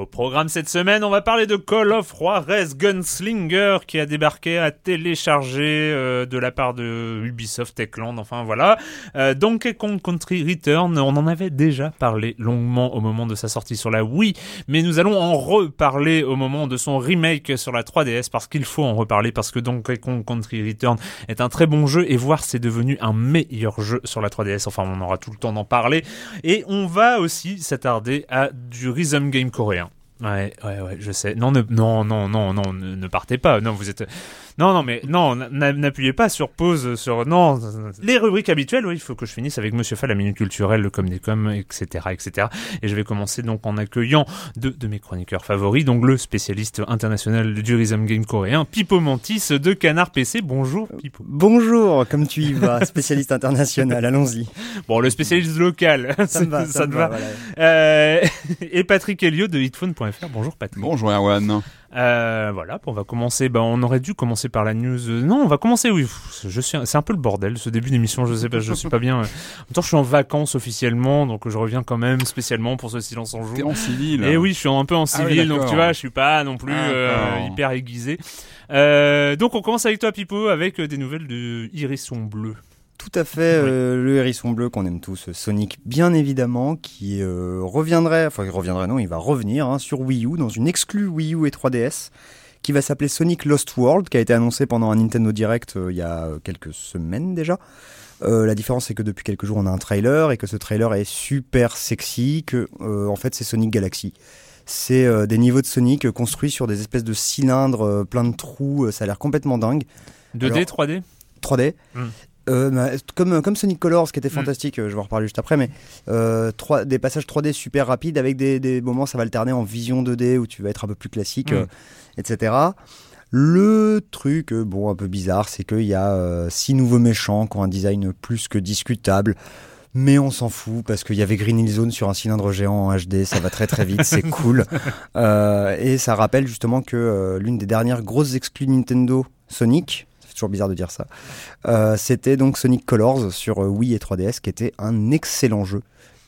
Au programme cette semaine, on va parler de Call of Juarez Gunslinger qui a débarqué à télécharger euh, de la part de Ubisoft Techland, enfin voilà. Euh, Donkey Kong Country Return, on en avait déjà parlé longuement au moment de sa sortie sur la Wii, mais nous allons en reparler au moment de son remake sur la 3DS parce qu'il faut en reparler parce que Donkey Kong Country Return est un très bon jeu et voir c'est devenu un meilleur jeu sur la 3DS, enfin on aura tout le temps d'en parler. Et on va aussi s'attarder à du rhythm game coréen. Ouais, ouais, ouais, je sais. Non, ne, non, non, non, non, ne, ne partez pas. Non, vous êtes. Non, non, mais non, n'a- n'appuyez pas sur pause, sur non. Les rubriques habituelles, oui, il faut que je finisse avec Monsieur Fall, la minute culturelle, le com des com, etc., etc. Et je vais commencer donc en accueillant deux de mes chroniqueurs favoris, donc le spécialiste international du rhythm game coréen, Pipo Mantis de Canard PC. Bonjour, Pipo. Bonjour, comme tu y vas, spécialiste international, allons-y. Bon, le spécialiste local, Ça me va, ça, me va. va. voilà. Euh, et Patrick Elliot de hitphone.fr. Bonjour, Patrick. Bonjour Erwan. Euh, voilà, on va commencer. Ben, on aurait dû commencer par la news. Non, on va commencer. Oui, je suis. C'est un peu le bordel ce début d'émission. Je sais pas, je suis pas bien. En même temps, je suis en vacances officiellement, donc je reviens quand même spécialement pour ce silence en joue. T'es en civil. Et oui, je suis un peu en Ah oui, civil, donc tu vois, je suis pas non plus euh, hyper aiguisé. Euh, donc on commence avec toi, Pipo, avec euh, des nouvelles de Hérisson Bleu. Tout à fait, euh, le hérisson bleu qu'on aime tous, Sonic bien évidemment, qui euh, reviendrait, enfin il reviendrait non, il va revenir hein, sur Wii U, dans une exclue Wii U et 3DS, qui va s'appeler Sonic Lost World, qui a été annoncé pendant un Nintendo Direct euh, il y a euh, quelques semaines déjà. Euh, la différence c'est que depuis quelques jours on a un trailer et que ce trailer est super sexy, que euh, en fait c'est Sonic Galaxy. C'est euh, des niveaux de Sonic construits sur des espèces de cylindres euh, plein de trous, ça a l'air complètement dingue. 2D, Alors- 3D 3D. Mm. Euh, bah, comme, comme Sonic Colors, qui était Mm. fantastique, euh, je vais en reparler juste après, mais euh, 3, des passages 3D super rapides avec des, des moments, ça va alterner en vision 2D où tu vas être un peu plus classique, Mm. euh, etc. Le truc, euh, bon, un peu bizarre, c'est qu'il y a euh, six nouveaux méchants qui ont un design plus que discutable. Mais on s'en fout parce qu'il y avait Green Hill Zone sur un cylindre géant en HD, ça va très très vite, c'est cool. Euh, et ça rappelle justement que euh, l'une des dernières grosses exclus Nintendo, Sonic, fait toujours bizarre de dire ça, euh, c'était donc Sonic Colors sur euh, Wii et 3DS, qui était un excellent jeu,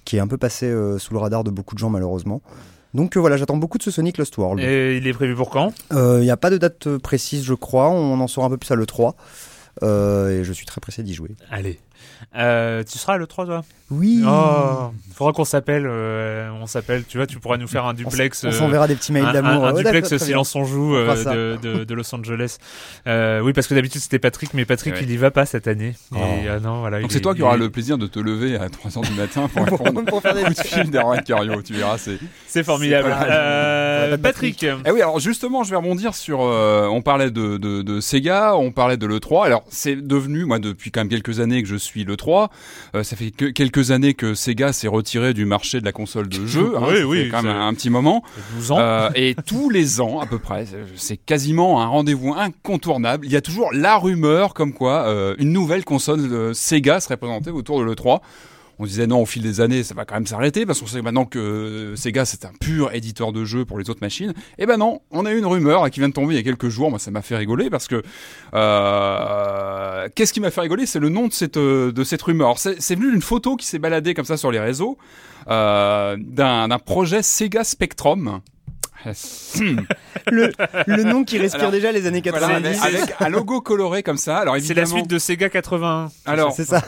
qui est un peu passé euh, sous le radar de beaucoup de gens malheureusement. Donc euh, voilà, j'attends beaucoup de ce Sonic Lost World. Il Et il est prévu pour quand? N'y a pas de date précise, je crois, on en saura un peu plus à l'E3. Euh, et je suis très pressé d'y jouer. Allez. Euh, tu seras le 3 toi? Oui. Oh, faudra qu'on s'appelle. euh, on s'appelle. Tu vois, tu pourras nous faire un duplex. On euh, s'enverra des petits mails d'amour. un- un Ouais, duplex silence on joue euh, de, de, de Los Angeles. Euh, oui, parce que d'habitude c'était Patrick, mais Patrick Ouais. il y va pas cette année. Et, Oh. ah non, voilà. Donc c'est est- toi qui auras est- le plaisir de te lever à 3h du matin pour bien. répondre Pour faire des au coup de fil d'Erwan Cario, tu verras, c'est... C'est formidable. Euh, Patrick. Eh oui, alors justement, je vais rebondir sur. euh, on parlait de, de, de Sega, on parlait de l'E3. Alors, c'est devenu, moi, depuis quand même quelques années que je suis l'E3. Euh, ça fait que, quelques années que Sega s'est retiré du marché de la console de jeu. hein, Oui, oui, quand même un, un petit moment. 12 ans. Euh, et tous les ans, à peu près, c'est quasiment un rendez-vous incontournable. Il y a toujours la rumeur comme quoi euh, une nouvelle console Sega serait présentée autour de l'E3. On disait non, au fil des années, ça va quand même s'arrêter parce qu'on sait maintenant que Sega c'est un pur éditeur de jeux pour les autres machines. Et ben non, on a eu une rumeur qui vient de tomber il y a quelques jours. Moi, ça m'a fait rigoler parce que euh, qu'est-ce qui m'a fait rigoler? C'est le nom de cette euh, de cette rumeur. C'est venu d'une photo qui s'est baladée comme ça sur les réseaux euh, d'un projet Sega Spectrum. Le, le nom qui respire Alors, déjà les années Voilà, 90. avec, avec un logo coloré comme ça. Alors C'est évidemment, la suite de Sega 81. alors C'est ça.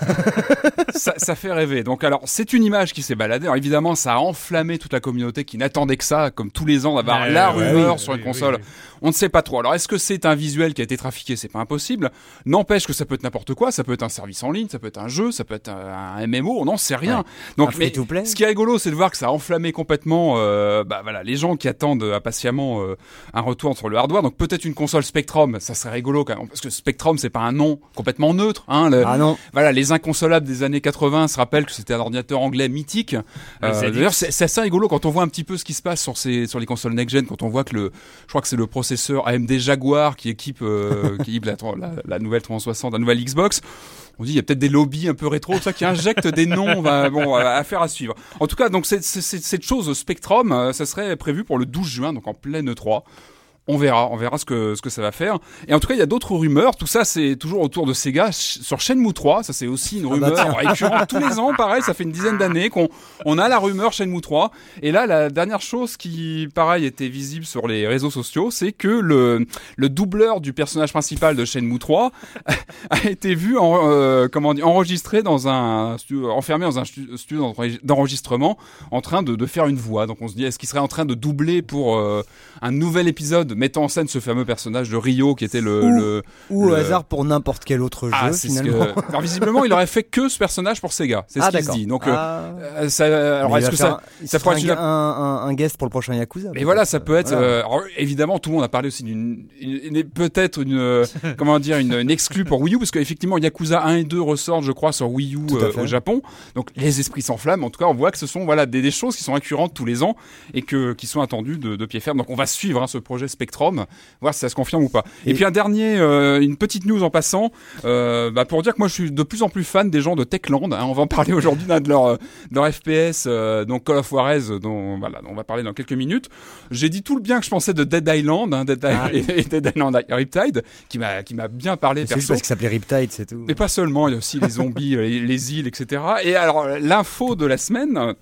ça, ça fait rêver. Donc alors c'est une image qui s'est baladée. Alors évidemment ça a enflammé toute la communauté qui n'attendait que ça, comme tous les ans d'avoir Ouais, la ouais, rumeur sur une oui, console. oui, oui. On ne sait pas trop. Alors est-ce que c'est un visuel qui a été trafiqué? C'est pas impossible. N'empêche que ça peut être n'importe quoi. Ça peut être un service en ligne, ça peut être un jeu, ça peut être un, MMO. On n'en sait rien. Un Donc mais ce qui est rigolo, c'est de voir que ça a enflammé complètement. euh, bah voilà, les gens qui attendent impatiemment euh, un retour sur le hardware. Donc peut-être une console Spectrum, ça serait rigolo quand même, parce que Spectrum c'est pas un nom complètement neutre. Hein, le- Ah non. voilà, les inconsolables des années 80 se rappellent que c'était un ordinateur anglais mythique. Euh. D'ailleurs, c'est assez rigolo quand on voit un petit peu ce qui se passe sur ces sur les consoles next-gen, quand on voit que le, je crois que c'est le processeur AMD Jaguar qui équipe euh, qui équipe la, la, la nouvelle 360, la nouvelle Xbox. On dit il y a peut-être des lobbies un peu rétro, tout ça qui injectent des noms. va- bon, à à faire à suivre. En tout cas, donc c'est- cette chose Spectrum, euh, ça serait prévu pour le 12 juin, donc en pleine 3 on verra, on verra ce que ce que ça va faire. Et en tout cas, il y a d'autres rumeurs. Tout ça, c'est toujours autour de Sega sur Shenmue 3. Ça, c'est aussi une bah rumeur récurrente tous les ans. Pareil, ça fait une dizaine d'années qu'on on a la rumeur Shenmue 3. Et là, la dernière chose qui, pareil, était visible sur les réseaux sociaux, c'est que le le doubleur du personnage principal de Shenmue 3 a été vu en, euh, comment enregistré dans un studio, enfermé dans un stu- studio d'enre- d'enregistrement en train de, de faire une voix. Donc on se dit, est-ce qu'il serait en train de doubler pour euh, un nouvel épisode mettant en scène ce fameux personnage de Rio qui était le... Ou au hasard pour n'importe quel autre jeu ah, c'est ce finalement. que... Alors visiblement, il aurait fait que ce personnage pour Sega. C'est ce Ah qu'il se dit. Donc, euh, Ah. euh, ça, alors est-ce que ça... un- ça pourrait être un, un- un guest pour le prochain Yakuza. Mais voilà, ça peut être. Voilà. euh, alors, évidemment, tout le monde a parlé aussi d'une, une- une- peut-être une, comment dire, une, une exclue pour Wii U, parce qu'effectivement, Yakuza 1 et 2 ressortent, je crois, sur Wii U euh, au Japon. Donc, les esprits s'enflamment. En tout cas, on voit que ce sont voilà des, des choses qui sont récurrentes tous les ans et que qui sont attendues de, de pied ferme. Donc, on va suivre hein, ce projet Spectrum, voir si ça se confirme ou pas. Et, Et- puis un dernier, euh, une petite news en passant, euh, bah, pour dire que moi, je suis de plus en plus fan des gens de Techland. hein. on va en parler aujourd'hui d'un de leur euh, FPS, euh, donc Call of Juarez, dont voilà, dont on va parler dans quelques minutes. J'ai dit tout le bien que je pensais de Dead Island, hein, Dead Ah. et, et Dead Island Riptide, qui m'a qui m'a bien parlé C'est juste perso. parce qu'il s'appelait Riptide, c'est tout. Mais pas seulement, il y a aussi les zombies, euh, les, les îles, etc. Et alors l'info de la semaine, ah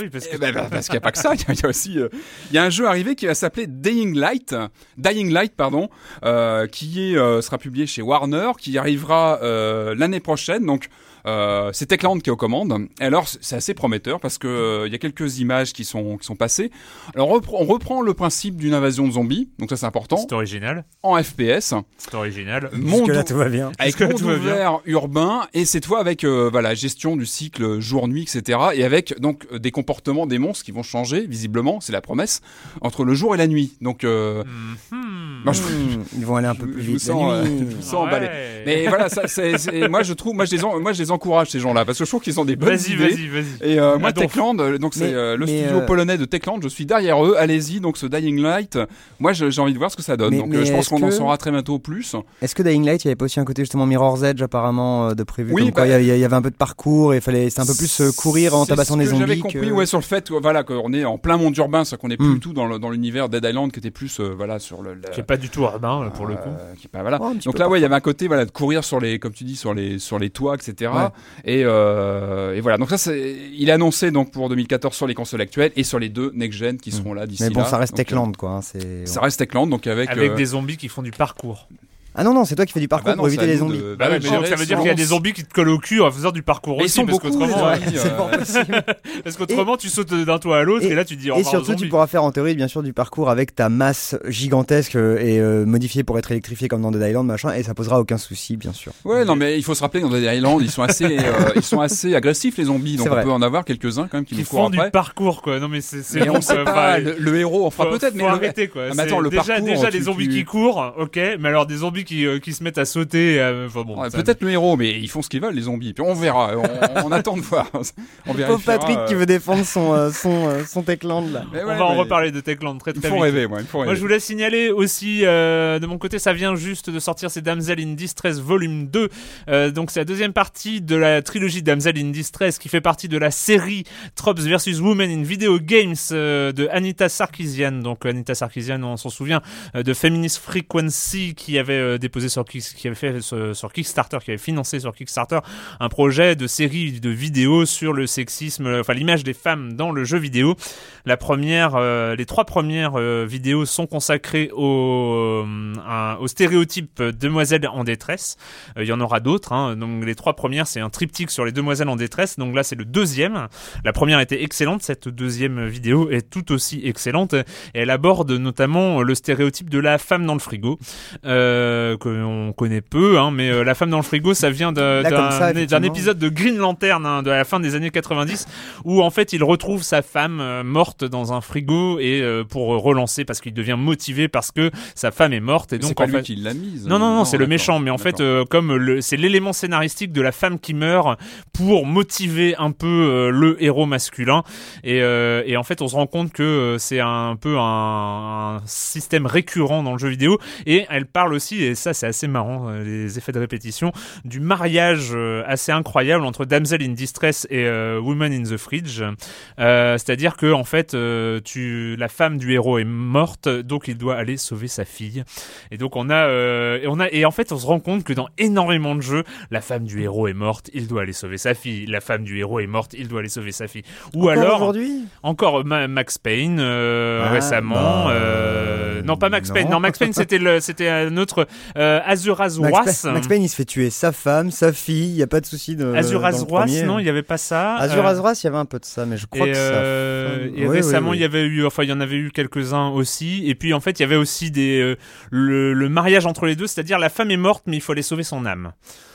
oui, parce que eh ben, ben, parce qu'il n'y a pas que ça, il y a- aussi, euh, il y a un jeu arrivé qui va s'appeler Dying Light, Dying Light, pardon, euh, qui euh, sera publié chez Warner, qui arrivera euh, l'année prochaine. Donc euh, c'est Techland qui est aux commandes. Et alors c'est assez prometteur parce que euh, il y a quelques images qui sont qui sont passées. Alors on reprend, on reprend le principe d'une invasion de zombies, donc ça c'est important, c'est original. en FPS, C'est original. monde là tout va bien. avec monde tout va bien. ouvert urbain et cette fois avec euh, voilà gestion du cycle jour-nuit etc et avec donc euh, des comportements des monstres qui vont changer visiblement c'est la promesse entre le jour et la nuit donc euh, moi, je- Mmh, Ils vont aller un peu plus je vous vite sens, euh, je vous sens emballé. Mais voilà ça c'est c'est- moi je trouve moi je les en- moi je les encourage ces gens-là parce que je trouve qu'ils ont des bonnes Vas-y, idées vas-y, vas-y. et euh, moi Techland euh, donc c'est Mais- euh, le studio euh, polonais de Techland je suis derrière eux allez-y donc ce Dying Light moi je- j'ai envie de voir ce que ça donne Mais- donc mais je pense qu'on en saura très bientôt plus Est-ce que Dying Light, il y avait pas aussi un côté justement Mirror's Edge apparemment euh, de prévu? Oui, bah- il y, avait un peu de parcours et fallait c'était un peu plus courir en tabassant des zombies. J'avais que- compris, ouais, sur le fait, voilà, qu'on est en plein monde urbain, c'est qu'on est plus Mm. du tout dans l'univers Dead Island, qui était plus, voilà, sur le. le- C'est pas du tout urbain, pour le coup. qui est pas- voilà. Donc là, ouais, il y avait un côté, voilà, de courir sur les, comme tu dis, sur les, sur les toits, etc. Et, euh, et voilà. Donc ça, c'est, il est annoncé donc pour 2014 sur les consoles actuelles et sur les deux next gen qui seront là d'ici Mais bon, là. ça reste Donc, Techland quoi. hein, c'est euh, Ça reste Techland, donc avec. Avec euh, des zombies qui font du parcours. Ah non, non, c'est toi qui fais du parcours bah non, pour éviter les zombies. de- Bah ouais, mais donc ça veut dire qu'il y a des zombies qui te collent au cul en faisant du parcours Mais ils aussi, sont parce beaucoup, qu'autrement, C'est euh, parce qu'autrement tu sautes d'un toit à l'autre et, Et- là tu te dis au Et surtout, tu pourras faire en théorie, bien sûr, du parcours avec ta masse gigantesque euh, et euh, modifiée pour être électrifiée comme dans Dead Island, machin, et ça posera aucun souci, bien sûr. Ouais, non, mais il faut se rappeler que dans Dead Island, ils sont assez, euh, ils sont assez agressifs les zombies, donc on peut en avoir quelques-uns quand même qui, qui nous font du parcours quoi. Non mais c'est on sait quoi. pas, le, le héros, enfin faut- peut-être, mais quoi. Ah, déjà, parcours, les zombies qui courent, ok, mais alors des zombies qui, euh, qui se mettent à sauter, euh, enfin bon. Ouais, ça- peut-être le héros, mais ils font ce qu'ils veulent les zombies. Puis on verra, on, on attend de voir. On Pauvre vérifiera, Patrick euh, qui veut défendre son, euh, son, euh, son Techland, là. mais on va en reparler de Techland très Il très faut vite. rêver, moi, il faut Moi, rêver. je voulais signaler aussi, euh, de mon côté, ça vient juste de sortir, c'est Damsel in Distress Volume 2. Euh, donc, c'est la deuxième partie de la trilogie Damsel in Distress qui fait partie de la série Tropes vs. Women in Video Games euh, de Anita Sarkeesian. Donc, Anita Sarkeesian, on s'en souvient, euh, de Feminist Frequency qui avait euh, déposé sur, Kickstarter, qui avait financé sur Kickstarter un projet de série de vidéos sur le sexisme, euh, enfin l'image des femmes dans le jeu vidéo. La première, euh, les trois premières euh, vidéos sont consacrées au, euh, au stéréotype demoiselle en détresse. Euh, Il y en aura d'autres. Hein. Donc les trois premières, c'est un triptyque sur les demoiselles en détresse. Donc là, c'est le deuxième. La première était excellente. Cette deuxième vidéo est tout aussi excellente. Elle aborde notamment le stéréotype de la femme dans le frigo, euh, que on connaît peu. Hein, mais euh, la femme dans le frigo, ça vient d'un épisode de Green Lantern hein, de la fin des années 90 où en fait il retrouve sa femme euh, morte dans un frigo et euh, pour relancer parce qu'il devient motivé parce que sa femme est morte et C'est donc pas en lui fait qui l'a mise. non, non, non, c'est le méchant, mais en fait, euh, comme c'est l'élément scénaristique de la femme qui meurt pour motiver un peu euh, le héros masculin, et, euh, et en fait, on se rend compte que euh, c'est un peu un, un système récurrent dans le jeu vidéo, et elle parle aussi, et ça c'est assez marrant, euh, les effets de répétition, du mariage euh, assez incroyable entre Damsel in Distress et euh, Woman in the Fridge, c'est-à-dire que en fait, tu, la femme du héros est morte, donc il doit aller sauver sa fille. Et donc on a, et on a, et en fait on se rend compte que dans énormément de jeux, la femme du héros est morte, il doit aller sauver sa fille. La femme du héros est morte, il doit aller sauver sa fille. Ou Encore alors aujourd'hui? encore Ma- Max Payne euh, Ah, récemment. euh, non pas Max non. Payne. Non Max Payne c'était le, c'était un autre euh, Azuras Roas. Max Payne, il se fait tuer sa femme, sa fille, il y a pas de souci de. Azuras Roas, non il y avait pas ça. Azuras Euh, Roas, il y avait un peu de ça, mais je crois et, que ça. euh, et Oui, récemment, oui, oui. il y avait eu, enfin, il y en avait eu quelques-uns aussi. Et puis, en fait, il y avait aussi des euh, le, le mariage entre les deux, c'est-à-dire la femme est morte, mais il faut aller sauver son âme.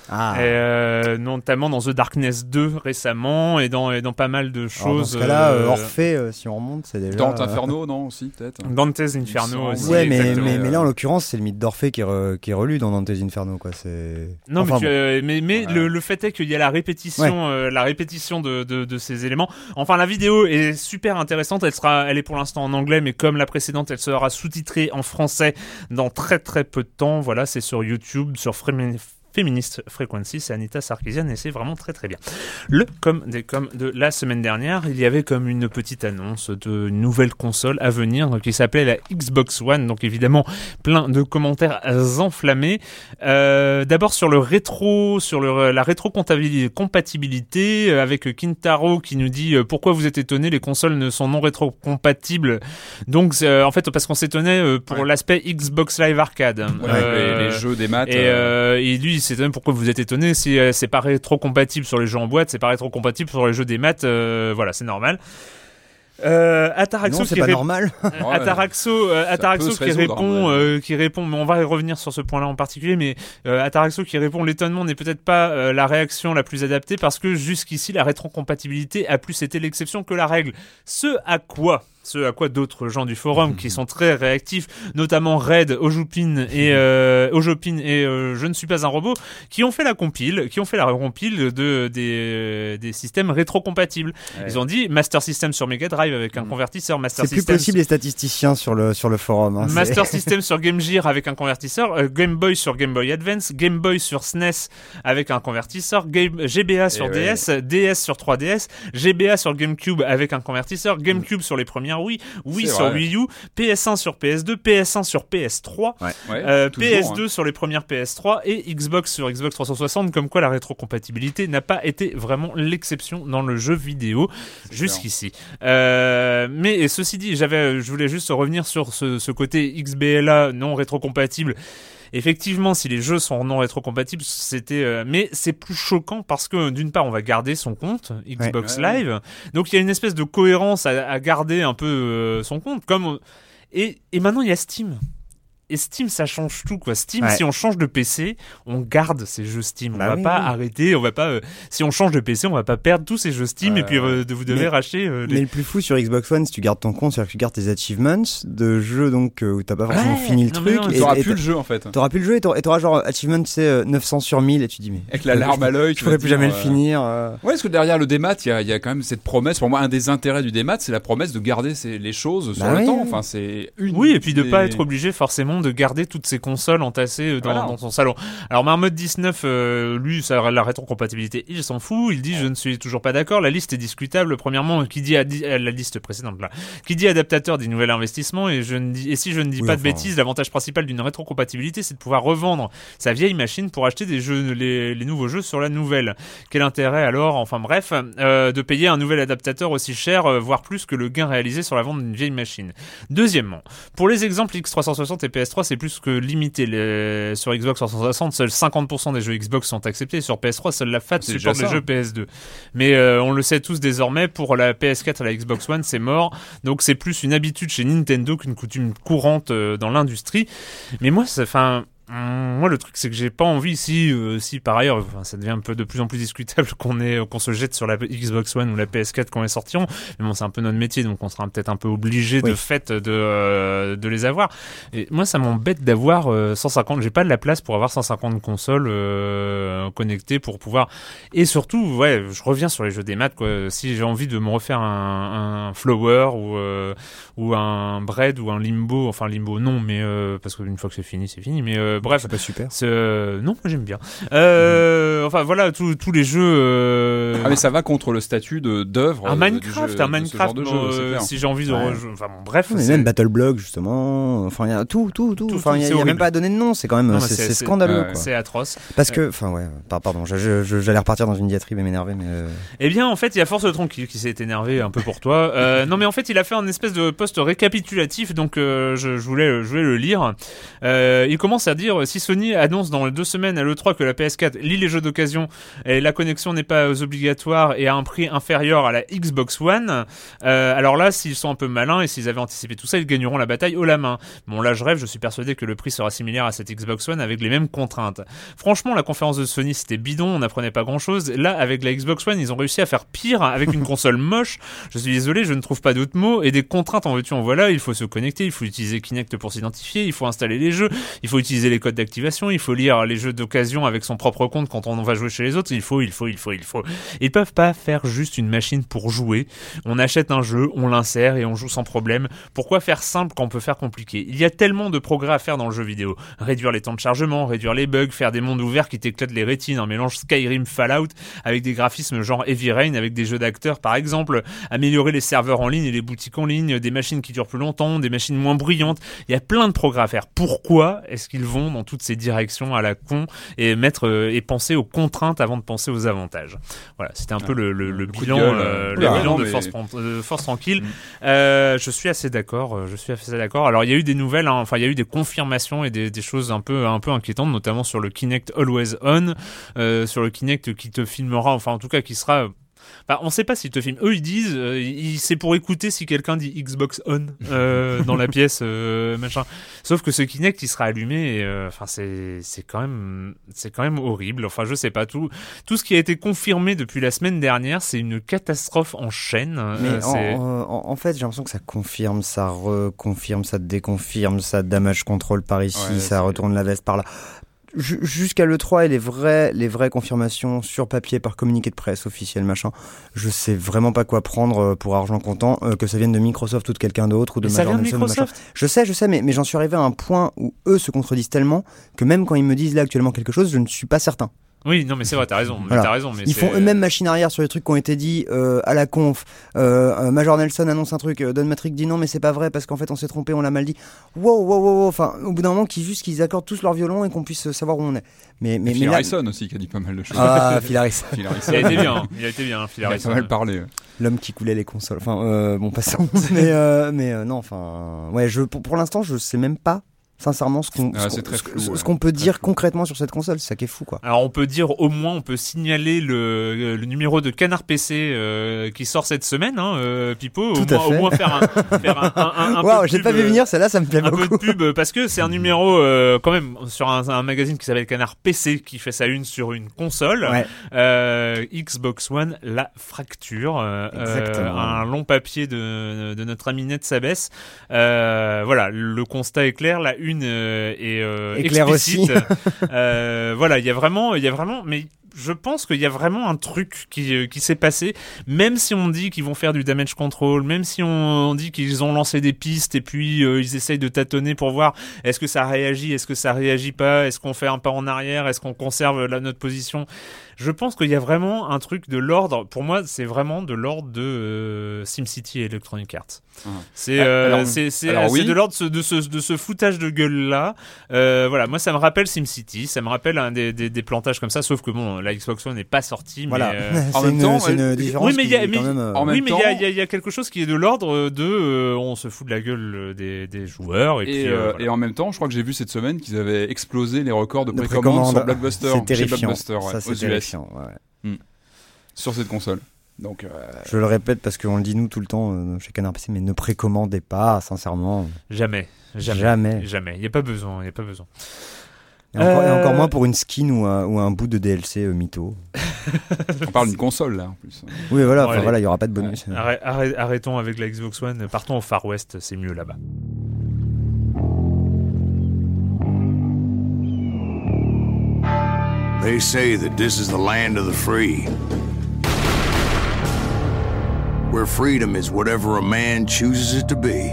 Ah. Et, euh, notamment dans The Darkness 2 récemment, et dans, et dans pas mal de Alors, choses. dans ce cas-là, euh, euh, Orphée, euh, si on remonte, c'est déjà. Dante euh, Inferno, non, aussi, peut-être. Dante's Inferno aussi. Ouais, mais, mais, mais là, en l'occurrence, c'est le mythe d'Orphée qui est, re- qui est relu dans Dante's Inferno, quoi. C'est. Non, Enfin, mais, tu- bon. euh, mais, mais Ouais. le, le fait est qu'il y a la répétition, euh, la répétition de, de, de ces éléments. Enfin, la vidéo est super intéressante. Elle sera, elle est pour l'instant en anglais, mais comme la précédente, elle sera sous-titrée en français dans très très peu de temps. Voilà, c'est sur YouTube, sur Frame- Feminist Frequency, c'est Anita Sarkeesian et c'est vraiment très très bien. Le comme des comme de la semaine dernière, il y avait comme une petite annonce de nouvelle console à venir qui s'appelait la Xbox One. Donc évidemment plein de commentaires enflammés. Euh, D'abord sur le rétro, sur le, la rétro-compatibilité euh, avec Kintaro qui nous dit euh, pourquoi vous êtes étonné, les consoles ne sont non rétro-compatibles. Donc euh, en fait parce qu'on s'étonnait pour Ouais. l'aspect Xbox Live Arcade. Ouais, Euh, les, les jeux des maths. et, et il s'étonne pourquoi vous êtes étonné si euh, c'est pas rétro compatible sur les jeux en boîte, c'est pas rétro compatible sur les jeux des maths, euh, voilà, c'est normal. Euh, Ataraxo Non, c'est qui pas ré- normal. Ataraxo, euh, Ataraxo qui résoudre, répond, euh, qui répond, mais on va y revenir sur ce point-là en particulier, mais euh, Ataraxo qui répond, l'étonnement n'est peut-être pas euh, la réaction la plus adaptée parce que jusqu'ici la rétrocompatibilité a plus été l'exception que la règle. Ce à quoi ce à quoi d'autres gens du forum qui sont très réactifs, notamment Red, Ojupin et euh, Ojopin et euh, Je ne suis pas un robot, qui ont fait la compile, qui ont fait la compile de des, des systèmes rétrocompatibles. Ouais. Ils ont dit Master System sur Mega Drive avec un convertisseur, Master C'est plus possible les statisticiens sur le, sur le forum. hein, Master System sur Game Gear avec un convertisseur, euh, Game Boy sur Game Boy Advance, Game Boy sur SNES avec un convertisseur, Game, GBA sur Eh ouais. DS, DS sur 3DS, GBA sur GameCube avec un convertisseur, GameCube sur les premières Wii, Wii sur vrai. Wii U, PS1 sur PS2, PS1 sur PS3, Ouais, euh, toujours, PS2 hein. sur les premières PS3 et Xbox sur Xbox 360, comme quoi la rétrocompatibilité n'a pas été vraiment l'exception dans le jeu vidéo jusqu'ici. Euh, mais ceci dit, j'avais, je voulais juste revenir sur ce, ce côté XBLA non rétrocompatible. Effectivement, si les jeux sont non rétrocompatibles, c'était. euh, mais c'est plus choquant parce que d'une part, on va garder son compte Xbox Ouais. Live, donc il y a une espèce de cohérence à, à garder un peu euh, son compte. Comme et, et maintenant il y a Steam. Et Steam, ça change tout quoi. Steam, Ouais. si on change de PC, on garde ces jeux Steam. On Bah va oui, pas oui. arrêter, on va pas. euh, si on change de PC, on va pas perdre tous ces jeux Steam et puis euh, de- vous devez Mais- racheter. euh, les- Mais le plus fou sur Xbox One, si tu gardes ton compte, c'est-à-dire que tu gardes tes achievements de jeux donc euh, où t'as pas forcément Ouais, fini le non, truc. non, et- T'auras plus le jeu en fait. T'auras plus le jeu et t'auras genre achievement, tu euh, 900 sur 1000 et tu dis mais. Avec la larme à l'œil. Tu pourrais plus jamais le finir. euh. Ouais, parce que derrière le démat, il y a, il y a quand même cette promesse. Pour moi, un des intérêts du démat, c'est la promesse de garder ces- les choses sur Bah le oui, temps. oui. Enfin, c'est une. Oui, et puis de pas être obligé forcément de garder toutes ces consoles entassées euh, dans, Voilà. dans son salon. Alors Marmot 19, euh, lui, ça, la rétrocompatibilité, il s'en fout. Il dit je ne suis toujours pas d'accord. La liste est discutable. Premièrement, qui dit adi- euh, la liste précédente là, qui dit adaptateur dit nouvel investissement et je ne dis et si je ne dis Oui, pas de bêtises, l'avantage principal d'une rétrocompatibilité, c'est de pouvoir revendre sa vieille machine pour acheter des jeux, les, les nouveaux jeux sur la nouvelle. Quel intérêt alors, enfin bref, euh, de payer un nouvel adaptateur aussi cher, euh, voire plus que le gain réalisé sur la vente d'une vieille machine. Deuxièmement, pour les exemples X360 et PS3, c'est plus que limité. Les- Sur Xbox 360, seuls 50% des jeux Xbox sont acceptés. Sur PS3, seule la FAT supporte les jeux PS2. Mais euh, on le sait tous désormais, pour la PS4 et la Xbox One, c'est mort. Donc c'est plus une habitude chez Nintendo qu'une coutume courante euh, dans l'industrie. Mais moi, ça, enfin. Hum, Moi, le truc, c'est que j'ai pas envie, si, euh, si par ailleurs, enfin, ça devient un peu de plus en plus discutable qu'on est, qu'on se jette sur la Xbox One ou la PS4 quand elles sortiront. Mais bon, c'est un peu notre métier, donc on sera peut-être un peu obligé de fait de, euh, de les avoir. Et moi, ça m'embête d'avoir euh, 150. J'ai pas de la place pour avoir 150 consoles euh, connectées pour pouvoir. Et surtout, ouais, je reviens sur les jeux des maths. Quoi. Si j'ai envie de me refaire un, un Flower ou euh, ou un Bread ou un Limbo, enfin Limbo non, mais euh, parce qu'une fois que c'est fini, c'est fini. Mais euh, bref, C'est pas super. euh, non, moi j'aime bien. Euh, Enfin voilà, tous tous les jeux. euh, Ah, mais ça va contre le statut de d'œuvre. un euh, Minecraft, jeu- un Minecraft, de jeu, euh, si j'ai envie de Ouais. rejouer. Enfin bon, bref. Mais c'est- même Battleblock justement, enfin il y a tout, tout, tout. Enfin il y il y a même pas à donner de nom, c'est quand même, c'est scandaleux. C'est atroce. Parce que, enfin ouais, par- pardon, j'allais repartir dans une diatribe et m'énerver, mais Eh bien, en fait, il y a Force Tranquille qui s'est énervé un peu pour toi. Euh, non, mais en fait, il a fait un espèce de post récapitulatif, donc euh, je, je voulais, je voulais le lire. Euh, il commence à dire si Sony annonce dans les deux semaines à l'E3 que la PS4 lit les jeux d'occasion et la connexion n'est pas obligatoire et à un prix inférieur à la Xbox One, euh, alors là, s'ils sont un peu malins et s'ils avaient anticipé tout ça, ils gagneront la bataille haut la main. Bon, là, je rêve, je suis persuadé que le prix sera similaire à cette Xbox One avec les mêmes contraintes. Franchement, la conférence de Sony, c'était bidon, on n'apprenait pas grand chose. Là, avec la Xbox One, ils ont réussi à faire pire avec une console moche. Je suis désolé, je ne trouve pas d'autres mots. Et des contraintes en veux-tu, en voilà. Il faut se connecter, il faut utiliser Kinect pour s'identifier, il faut installer les jeux, il faut utiliser les codes d'activation, il faut lire les jeux d'occasion avec son propre compte quand on va jouer chez les autres. Il faut, il faut, il faut, il faut. Ils peuvent pas faire juste une machine pour jouer. On achète un jeu, on l'insère et on joue sans problème. Pourquoi faire simple quand on peut faire compliqué? Il y a tellement de progrès à faire dans le jeu vidéo. Réduire les temps de chargement, réduire les bugs, faire des mondes ouverts qui t'éclatent les rétines, un mélange Skyrim Fallout avec des graphismes genre Heavy Rain avec des jeux d'acteurs par exemple, améliorer les serveurs en ligne et les boutiques en ligne, des machines qui durent plus longtemps, des machines moins bruyantes. Il y a plein de progrès à faire. Pourquoi est-ce qu'ils vont dans toutes ces directions à la con et mettre euh, et penser aux contraintes avant de penser aux avantages Voilà, c'était un peu le, le- le Le coup de bilan, gueule, le oula, bilan non, de mais- Force, Tran- Force Tranquille. Mm. Euh, je suis assez d'accord. euh, Je suis assez d'accord. Alors il y a eu des nouvelles, hein, enfin il y a eu des confirmations et des, des choses un peu un peu inquiétantes, notamment sur le Kinect Always On, sur le Kinect qui te filmera, enfin en tout cas qui sera Enfin, on sait pas s'ils te filment. Eux, ils disent, euh, ils- c'est pour écouter si quelqu'un dit Xbox on euh, dans la pièce, euh, machin. Sauf que ce Kinect, il sera allumé. et, euh, Enfin, c'est c'est quand même c'est quand même horrible. Enfin, je sais pas tout tout ce qui a été confirmé depuis la semaine dernière, c'est une catastrophe en chaîne. Mais Euh, en, c'est- en- en fait, j'ai l'impression que ça confirme, ça reconfirme, ça déconfirme, ça damage control par ici, Ouais, ça c'est- retourne la veste par là. Ju- Jusqu'à l'E3 et les vraies, les vraies confirmations sur papier par communiqué de presse officiel, machin, je sais vraiment pas quoi prendre euh, pour argent comptant, euh, que ça vienne de Microsoft ou de quelqu'un d'autre ou de ça Major vient de ou. Microsoft? Je sais, je sais, mais, mais j'en suis arrivé à un point où eux se contredisent tellement que même quand ils me disent là actuellement quelque chose, je ne suis pas certain. Oui, non, mais c'est vrai, t'as raison. Voilà. T'as raison. Mais Ils font eux-mêmes machine arrière sur les trucs qui ont été dit euh, à la conf. Euh, euh, Major Nelson annonce un truc, euh, Don Matrick dit non mais c'est pas vrai parce qu'en fait on s'est trompé, on l'a mal dit. Wow, wow, wow, wow. Enfin, au bout d'un moment, qu'ils juste qu'ils accordent tous leur violon et qu'on puisse savoir où on est. Mais mais, Phil mais là- Harrison aussi qui a dit pas mal de choses. Ah, Phil Harrison, Phil Harrison. Il a été bien. hein. Il a été bien, Phil Il a Harrison. pas mal parlé. l'homme qui coulait les consoles. Enfin, euh, bon passons. mais euh, mais euh, non, enfin, ouais, je pour, pour l'instant je sais même pas sincèrement ce qu'on Ah, ce qu'on- ce- ce peut dire flou. concrètement sur cette console. C'est ça qui est fou, quoi. Alors on peut dire au moins, on peut signaler le, le numéro de Canard PC euh, qui sort cette semaine, hein, euh, Pipo. Au, à moins, au fait. moins faire un, faire un, un, un- peu j'ai pas vu euh, venir, celle-là, ça me plaît un peu beaucoup. de pub parce que c'est un numéro euh, quand même sur un, un magazine qui s'appelle Canard PC qui fait sa une sur une console Ouais. Euh, Xbox One la fracture Exactement. un long papier de, de notre ami Ned Sabès euh, voilà le constat est clair la une euh, est euh, claire explicite. Euh, voilà il y a vraiment il y a vraiment mais je pense qu'il y a vraiment un truc qui, euh, qui s'est passé, même si on dit qu'ils vont faire du damage control, même si on, on dit qu'ils ont lancé des pistes et puis euh, ils essayent de tâtonner pour voir est-ce que ça réagit, est-ce que ça réagit pas, est-ce qu'on fait un pas en arrière, est-ce qu'on conserve la, notre position. Je pense qu'il y a vraiment un truc de l'ordre, pour moi c'est vraiment de l'ordre de euh, SimCity et Electronic Arts. Ah. C'est Ah, euh, oui. de l'ordre de ce- de foutage de gueule là. Euh, voilà, moi ça me rappelle SimCity, ça me rappelle des, des, des plantages comme ça, sauf que bon, la Xbox One n'est pas sortie. Voilà. Mais, euh, en même une, temps, c'est une différence oui, mais il y a- mais- même, oui, mais il y a, temps- y a- il y a quelque chose qui est de l'ordre de euh, on se fout de la gueule des, des joueurs et, Et, puis, voilà. et en même temps, je crois que j'ai vu cette semaine qu'ils avaient explosé les records de de précommande sur. Blockbuster. C'est chez terrifiant. Blockbuster, ouais, Ça, ouais. sur cette console. Donc, euh, Je le répète parce qu'on le dit nous tout le temps euh, chez Canard PC, mais ne précommandez pas, sincèrement. jamais, jamais, Jamais. jamais. Il y a pas besoin, il y a pas besoin. Et encore, et Euh, encore moins pour une skin ou un, ou un bout de DLC euh, mytho. on parle d'une console là en plus. Oui, voilà, Bon, enfin, allez. voilà, il y aura pas de bonus. Arrêtons avec la Xbox One, partons au Far West, c'est mieux là-bas. They say that this is the land of the free. Where freedom is whatever a man chooses it to be.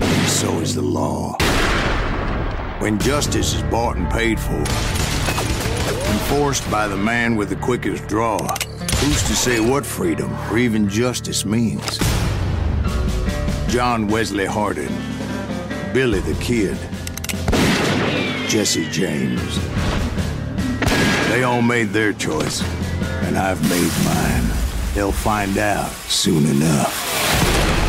And So is the law. When justice is bought and paid for, enforced by the man with the quickest draw, who's to say what freedom or even justice means? John Wesley Hardin, Billy the Kid, Jesse James. They all made their choice, and I've made mine. They'll find out soon enough.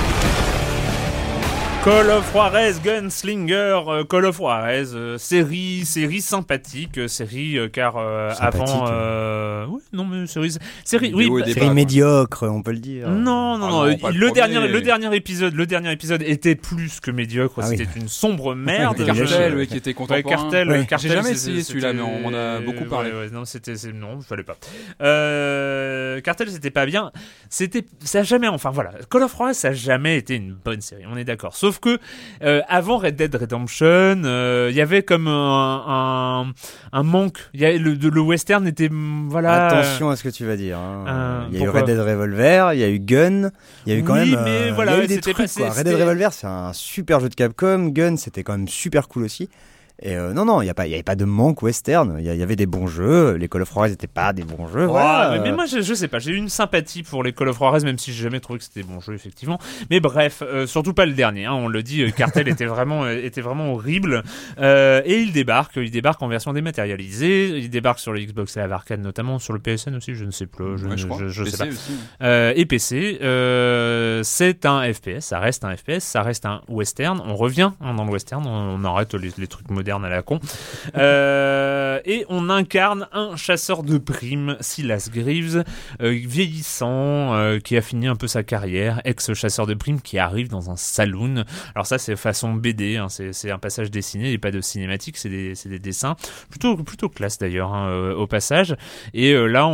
Call of Juarez Gunslinger, euh, Call of Juarez, euh, série, série sympathique, euh, série euh, car euh, Sympathique, avant, oui, non mais série, série, oui, bah- des Série médiocre, on peut le dire. non, non, Ah non, le dernier, le dernier épisode, le dernier épisode était plus que médiocre, Ah oui. c'était une sombre merde. Ouais, Cartel, oui, qui était Ouais, contemporain. cartel, Ouais. cartel. J'ai jamais essayé c'était- celui-là, mais on a beaucoup parlé. ouais, ouais, non, c'était, non, il fallait pas. Euh, cartel, c'était pas bien. C'était, ça a jamais, enfin voilà, Call of Juarez, ça a jamais été une bonne série. On est d'accord. Sauf que euh, avant Red Dead Redemption, euh, il y avait comme un, un, un manque. Il y a le, western était, mm, voilà. Attention à ce que tu vas dire. hein. Euh, il y a eu Red Dead Revolver, il y a eu Gun, il y a eu quand Oui, même. mais voilà, y a eu des trucs pas- quoi. Red Dead Revolver, c'est un super jeu de Capcom. Gun, c'était quand même super cool aussi. Et euh, non, non, il n'y avait pas de manque western. Il y, avait des bons jeux. Les Call of Juarez n'étaient pas des bons jeux. Oh, voilà. mais, mais moi, je, je sais pas, j'ai eu une sympathie pour les Call of Juarez, même si j'ai jamais trouvé que c'était bon jeu, effectivement. Mais bref, euh, surtout pas le dernier, hein, on le dit, euh, Cartel était vraiment, euh, était vraiment horrible. Euh, et il débarque, il débarque en version dématérialisée, il débarque sur le Xbox Live Arcade notamment, sur le PSN aussi, je ne sais plus, je, Ouais, ne- je crois. je- je sais pas. Euh, et PC, euh, c'est un FPS, ça reste un FPS, ça reste un western. On revient hein, dans le western, on, on arrête les, les trucs modernes à la con. Euh, et on incarne un chasseur de primes, Silas Greaves, euh, vieillissant, euh, qui a fini un peu sa carrière, ex-chasseur de primes qui arrive dans un saloon. Alors ça, c'est façon BD, hein, c'est un passage dessiné et pas de cinématique, c'est des, des dessins plutôt plutôt classe d'ailleurs hein, au passage. Et là,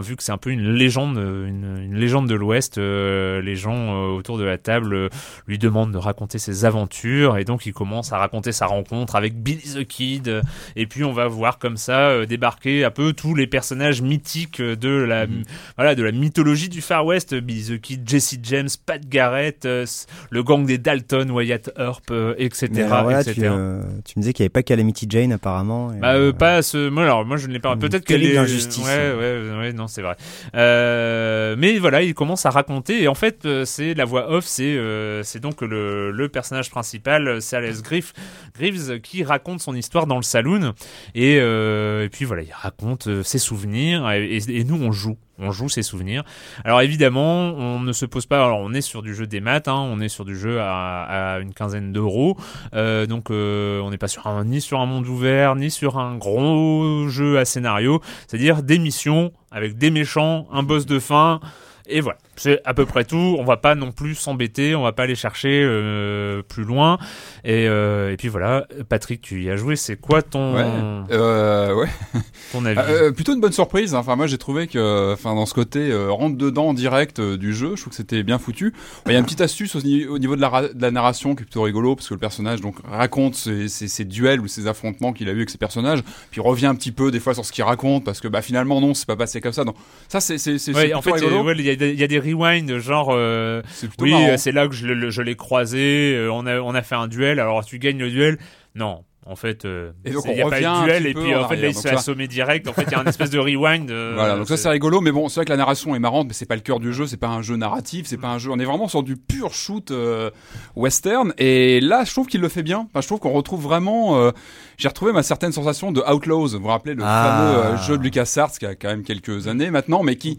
vu que c'est un peu une légende, une, une légende de l'Ouest, les gens autour de la table lui demandent de raconter ses aventures, et donc il commence à raconter sa rencontre avec Billy the Kid. euh, Et puis on va voir comme ça euh, débarquer un peu tous les personnages mythiques de la Mhm. voilà de la mythologie du Far West, Billy the Kid, Jesse James, Pat Garrett, euh, le gang des Dalton, Wyatt Earp, etc. Voilà, tu, tu me disais qu'il n'y avait pas Calamity Jane apparemment. et, Bah euh, pas ce moi alors moi je ne l'ai pas peut-être qu'elle est injustice. ouais ouais ouais non c'est vrai euh, mais voilà il commence à raconter et en fait c'est la voix off c'est euh, c'est donc le, le personnage principal Silas Griff Greaves qui raconte son histoire dans le saloon et, euh, et puis voilà il raconte euh, ses souvenirs et, nous on joue on joue ses souvenirs. Alors évidemment, on ne se pose pas. Alors on est sur du jeu des maths, hein, on est sur du jeu à, à une quinzaine d'euros, euh, donc on n'est pas sur un, ni sur un monde ouvert, ni sur un gros jeu à scénario. C'est-à-dire des missions avec des méchants, un boss de fin. Et voilà, c'est à peu près tout. On va pas non plus s'embêter, on va pas aller chercher euh, plus loin. Et, euh, et puis voilà, Patrick, tu y as joué. C'est quoi ton Ouais. Euh, ouais. ton avis Euh, plutôt une bonne surprise. Enfin, moi, j'ai trouvé que, enfin, dans ce côté rentre dedans en direct du jeu, je trouve que c'était bien foutu. Il y a une petite astuce au, ni- au niveau de la, ra- de la narration qui est plutôt rigolo parce que le personnage donc raconte ses, ses- ses duels ou ses affrontements qu'il a eu avec ses personnages, puis revient un petit peu des fois sur ce qu'il raconte parce que bah finalement non, c'est pas passé comme ça. Donc ça, c'est c'est Ouais, en fait, il y, y a des rewinds genre. euh, oui, c'est là que je, le- je l'ai croisé. euh, on a on a fait un duel. Alors tu gagnes le duel. Non. En fait, euh, il y a pas eu de duel et puis en en fait là il se fait assommer direct. En fait, il y a un espèce de rewind. euh, Voilà, donc ça c'est- rigolo, mais bon, c'est vrai que la narration est marrante, mais c'est pas le cœur du jeu, c'est pas un jeu narratif, c'est pas un jeu. On est vraiment sur du pur shoot euh, western, et là je trouve qu'il le fait bien. Enfin, je trouve qu'on retrouve vraiment. euh, J'ai retrouvé ma certaine sensation de Outlaws. Vous vous rappelez le Ah. fameux euh, jeu de LucasArts qui a quand même quelques années maintenant, mais qui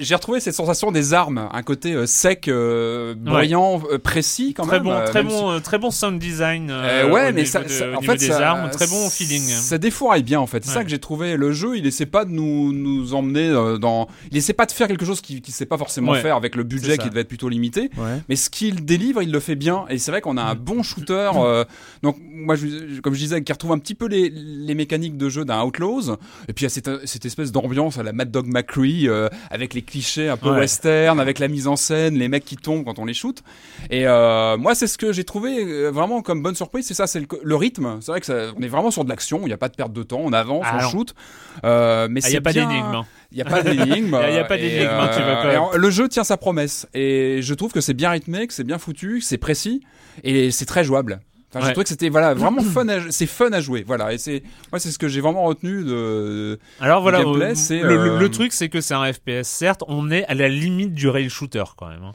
j'ai retrouvé cette sensation des armes, un côté euh, sec, euh, brillant, euh, précis quand Très même. bon, euh, très même si- bon, euh, très bon sound design. euh, euh, ouais, au mais ça, de- ça- au en fait, des ça, armes, très bon feeling. Ça défouraille bien, en fait. C'est Ouais. ça que j'ai trouvé. Le jeu, il essaie pas de nous, nous emmener dans. Il essaie pas de faire quelque chose qu'il, qu'il sait pas forcément Ouais. faire avec le budget qui devait être plutôt limité. Ouais. Mais ce qu'il délivre, il le fait bien. Et c'est vrai qu'on a un bon shooter. euh, donc, moi, je, comme je disais, qui retrouve un petit peu les, les mécaniques de jeu d'un Outlaws. Et puis, il y a cette, cette espèce d'ambiance à la Mad Dog McCree, euh, avec les clichés un peu Ouais. western, avec la mise en scène, les mecs qui tombent quand on les shoot. Et euh, moi, c'est ce que j'ai trouvé euh, vraiment comme bonne surprise. C'est ça, c'est le, rythme. C'est vrai que ça, on est vraiment sur de l'action. Il n'y a pas de perte de temps. On avance, Ah on non. shoot. Euh, mais Ah, Il c'est n'y a pas bien- d'énigme. hein. il n'y a pas d'énigme. Il y a- pas d'énigme, hein, tu vas pas- et en- le jeu tient sa promesse. Et je trouve que c'est bien rythmé, que c'est bien foutu, c'est précis. Et c'est très jouable. Enfin, Ouais. Je trouvais que c'était voilà, vraiment fun à, c'est fun à jouer. Voilà. Et c'est, moi, c'est ce que j'ai vraiment retenu de, Alors voilà, gameplay, euh, c'est, le, le- euh, le truc c'est que c'est un FPS, certes, on est à la limite du rail shooter quand même. hein.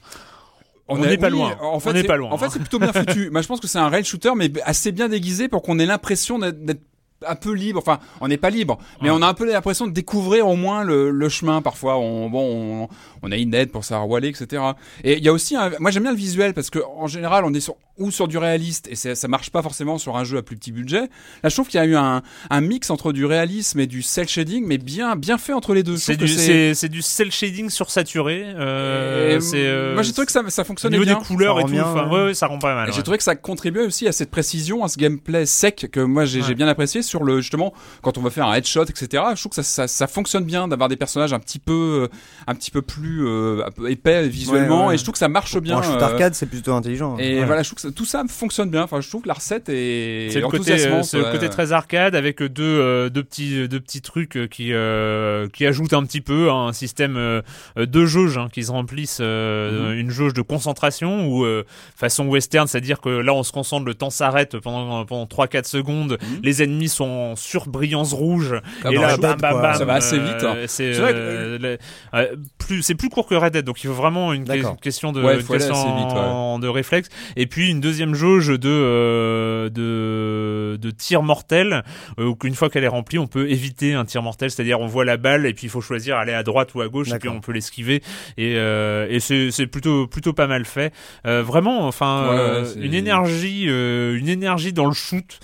On est- n'est pas oui, loin. En fait, pas loin, En fait, hein. c'est plutôt bien foutu. Moi, je pense que c'est un rail shooter, mais assez bien déguisé pour qu'on ait l'impression d'être d'être un peu libre. Enfin, on n'est pas libre, mais Ouais. on a un peu l'impression de découvrir au moins le, le chemin. Parfois, on, bon, on, on a une aide pour savoir où aller, etc. Et il y a aussi, un, moi, j'aime bien le visuel parce que en général, on est sur ou sur du réaliste et ça marche pas forcément sur un jeu à plus petit budget. Là, je trouve qu'il y a eu un, un mix entre du réalisme et du cel shading, mais bien, bien fait entre les deux. C'est du, c'est, du cel shading sursaturé. Euh, euh, moi, j'ai trouvé que ça, ça au fonctionnait niveau bien. des couleurs et tout. bien, enfin, ouais. ouais, ouais, ça rend pas mal. J'ai ouais. trouvé que ça contribuait aussi à cette précision, à ce gameplay sec que moi j'ai bien apprécié sur le justement quand on va faire un headshot, etc. Je trouve que ça, ça, ça fonctionne bien d'avoir des personnages un petit peu, euh, un petit peu plus euh, épais visuellement, Ouais, ouais. et je trouve que ça marche Pour bien. un shoot euh, arcade, c'est plutôt intelligent. et Ouais. voilà, je trouve que ça- tout ça fonctionne bien. Enfin, je trouve que la recette est, C'est le côté, euh, c'est le côté très arcade avec deux, euh, deux petits, deux petits trucs euh, qui, euh, qui ajoutent un petit peu hein, un système euh, euh, de jauge hein, qui se remplissent euh, Mhm. une jauge de concentration ou euh, façon western, c'est-à-dire que là on se concentre, le temps s'arrête pendant pendant 3-4 secondes, Mhm. les ennemis sont en surbrillance rouge Comme et là bam bam bam, Ça va assez euh, vite, hein. C'est euh, euh, plus c'est plus court que Red Dead, donc il faut vraiment une, que- question de Ouais, une question assez vite, ouais. en- de réflexe et puis une deuxième jauge de euh, de de tir mortel euh, où qu'une fois qu'elle est remplie on peut éviter un tir mortel c'est-à-dire on voit la balle et puis il faut choisir aller à droite ou à gauche et puis on peut l'esquiver. Et euh, et c'est plutôt plutôt pas mal fait. Vraiment enfin Ouais, une énergie une énergie dans le shoot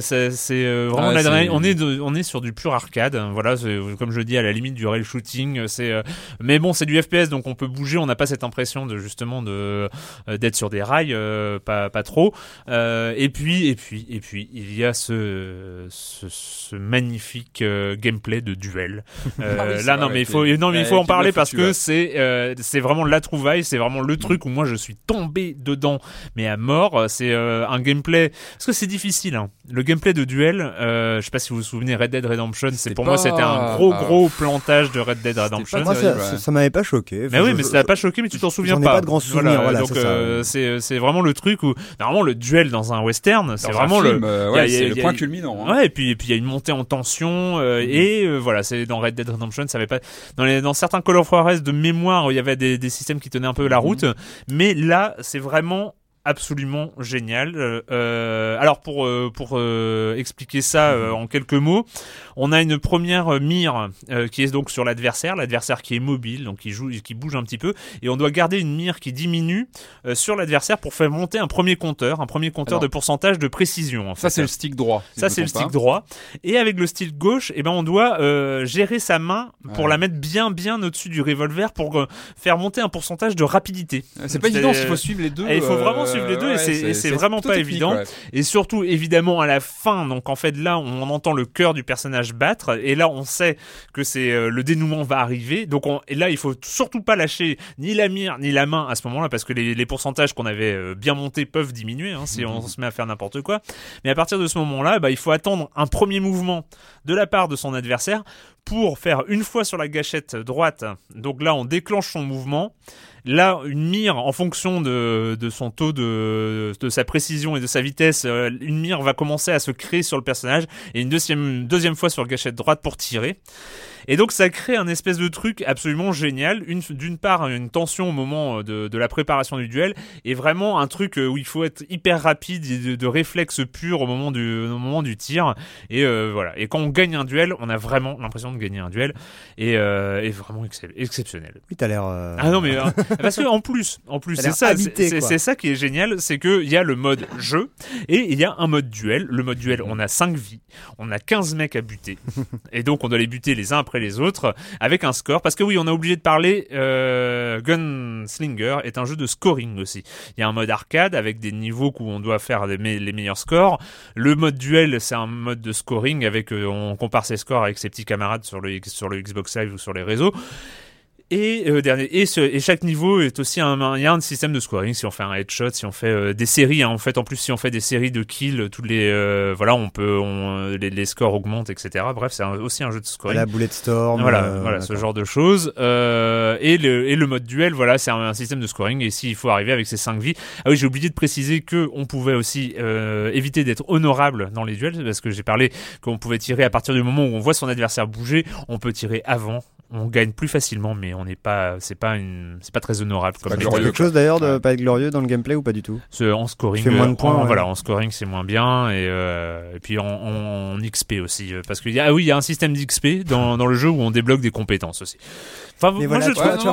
c'est vraiment Ah, on est de- on est sur du pur arcade hein, voilà comme je dis à la limite du rail shooting c'est mais bon c'est du FPS donc on peut bouger on n'a pas cette impression de justement de d'être sur des rails euh, pas pas trop euh, et puis et puis et puis il y a ce ce, ce magnifique euh, gameplay de duel Euh, Ah oui, là non mais il faut non mais il faut en parler parce que c'est euh, c'est vraiment la trouvaille c'est vraiment le truc où moi je suis tombé dedans mais à mort c'est euh, un gameplay parce que c'est difficile hein. le gameplay de duel euh, je sais pas si vous vous souvenez Red Dead Redemption c'est pour moi c'était un gros ah. gros plantage de Red Dead Redemption Moi, terrible, ça, ouais. ça, m'avait pas choqué. mais Enfin, oui, mais je- ça t'a pas choqué, mais tu t'en souviens pas. pas de grands souvenirs, voilà, donc c'est ça. euh, c'est c'est vraiment le truc où normalement le duel dans un western, c'est vraiment le euh, ouais, c'est le point culminant. hein. Ouais, et puis et puis il y a une montée en tension euh, et euh, voilà, c'est dans Red Dead Redemption, ça avait pas dans les dans certains Call of Juarez de mémoire, il y avait des, des systèmes qui tenaient un peu la route, mais là, c'est vraiment absolument génial. Euh, euh, alors pour euh, pour euh, expliquer ça en quelques mots, on a une première mire qui est donc sur l'adversaire, l'adversaire qui est mobile, donc qui joue, qui bouge un petit peu, et on doit garder une mire qui diminue sur l'adversaire pour faire monter un premier compteur, un premier compteur Alors, de pourcentage de précision. En Ça, c'est le stick droit. si Ça c'est le stick pas. droit et avec le stick gauche eh ben on doit gérer sa main pour Ouais. la mettre bien bien au-dessus du revolver pour faire monter un pourcentage de rapidité. C'est pas évident s'il faut suivre les deux. Et il faut vraiment suivre les deux et ouais, c'est- et c'est vraiment pas évident. ouais. Et surtout évidemment à la fin donc en fait là on entend le cœur du personnage battre et là on sait que c'est euh, le dénouement va arriver donc on, et là il faut surtout pas lâcher ni la mire ni la main à ce moment-là parce que les, les pourcentages qu'on avait euh, bien montés peuvent diminuer hein, si on se met à faire n'importe quoi mais à partir de ce moment-là bah, il faut attendre un premier mouvement de la part de son adversaire pour faire une fois sur la gâchette droite donc là on déclenche son mouvement Là, une mire, en fonction de, son taux de, sa précision et de sa vitesse, euh, une mire va commencer à se créer sur le personnage et une deuxième, deuxième fois sur gâchette droite pour tirer. Et donc ça crée un espèce de truc absolument génial. Une, d'une part, une tension au moment euh, de, de la préparation du duel et vraiment un truc euh, où il faut être hyper rapide de, de réflexe pur au moment du, au moment du tir. Et euh, voilà. Et quand on gagne un duel, on a vraiment l'impression de gagner un duel et, euh, et vraiment excep- exceptionnel. Oui, t'as l'air. euh, Ah non mais parce que en plus, en plus c'est ça, c'est ça qui est génial, c'est que il y a le mode jeu et il y a un mode duel. Le mode duel, on a 5 vies, on a 15 mecs à buter et donc on doit les buter les uns après les autres avec un score parce que oui, on a oublié de parler euh, Gunslinger est un jeu de scoring aussi. Il y a un mode arcade avec des niveaux où on doit faire les meilleurs scores. Le mode duel, c'est un mode de scoring avec euh, on compare ses scores avec ses petits camarades sur le sur le Xbox Live ou sur les réseaux. Et, euh, dernier, et, ce- et chaque niveau est aussi un, un- y a un système de scoring. Si on fait un headshot, si on fait euh, des séries, hein, en fait, en plus, si on fait des séries de kills, toutes les, euh, voilà, on peut, on, les, les scores augmentent, etc. Bref, c'est aussi un jeu de scoring. La Bullet Storm. Voilà, euh, voilà, ce genre de choses. Euh, et, le, et le mode duel, voilà, c'est un, un système de scoring. Et s'il faut arriver avec ses 5 vies. Ah oui, j'ai oublié de préciser que on pouvait aussi euh, éviter d'être honorable dans les duels, parce que j'ai parlé qu'on pouvait tirer à partir du moment où on voit son adversaire bouger. On peut tirer avant. On gagne plus facilement, mais on n'est pas, c'est pas une, c'est pas très honorable comme pas quelque chose d'ailleurs de Ouais. pas être glorieux dans le gameplay ou pas du tout Ce- en scoring, moins de euh, points, en, ouais. voilà, en scoring c'est moins bien et, euh, et puis en, en- en XP aussi, euh, parce qu'il y a, ah oui, il y a un système d'XP dans, dans le jeu où on débloque des compétences aussi. Enfin, Mais moi voilà, je trouve, vois, Ouais, tu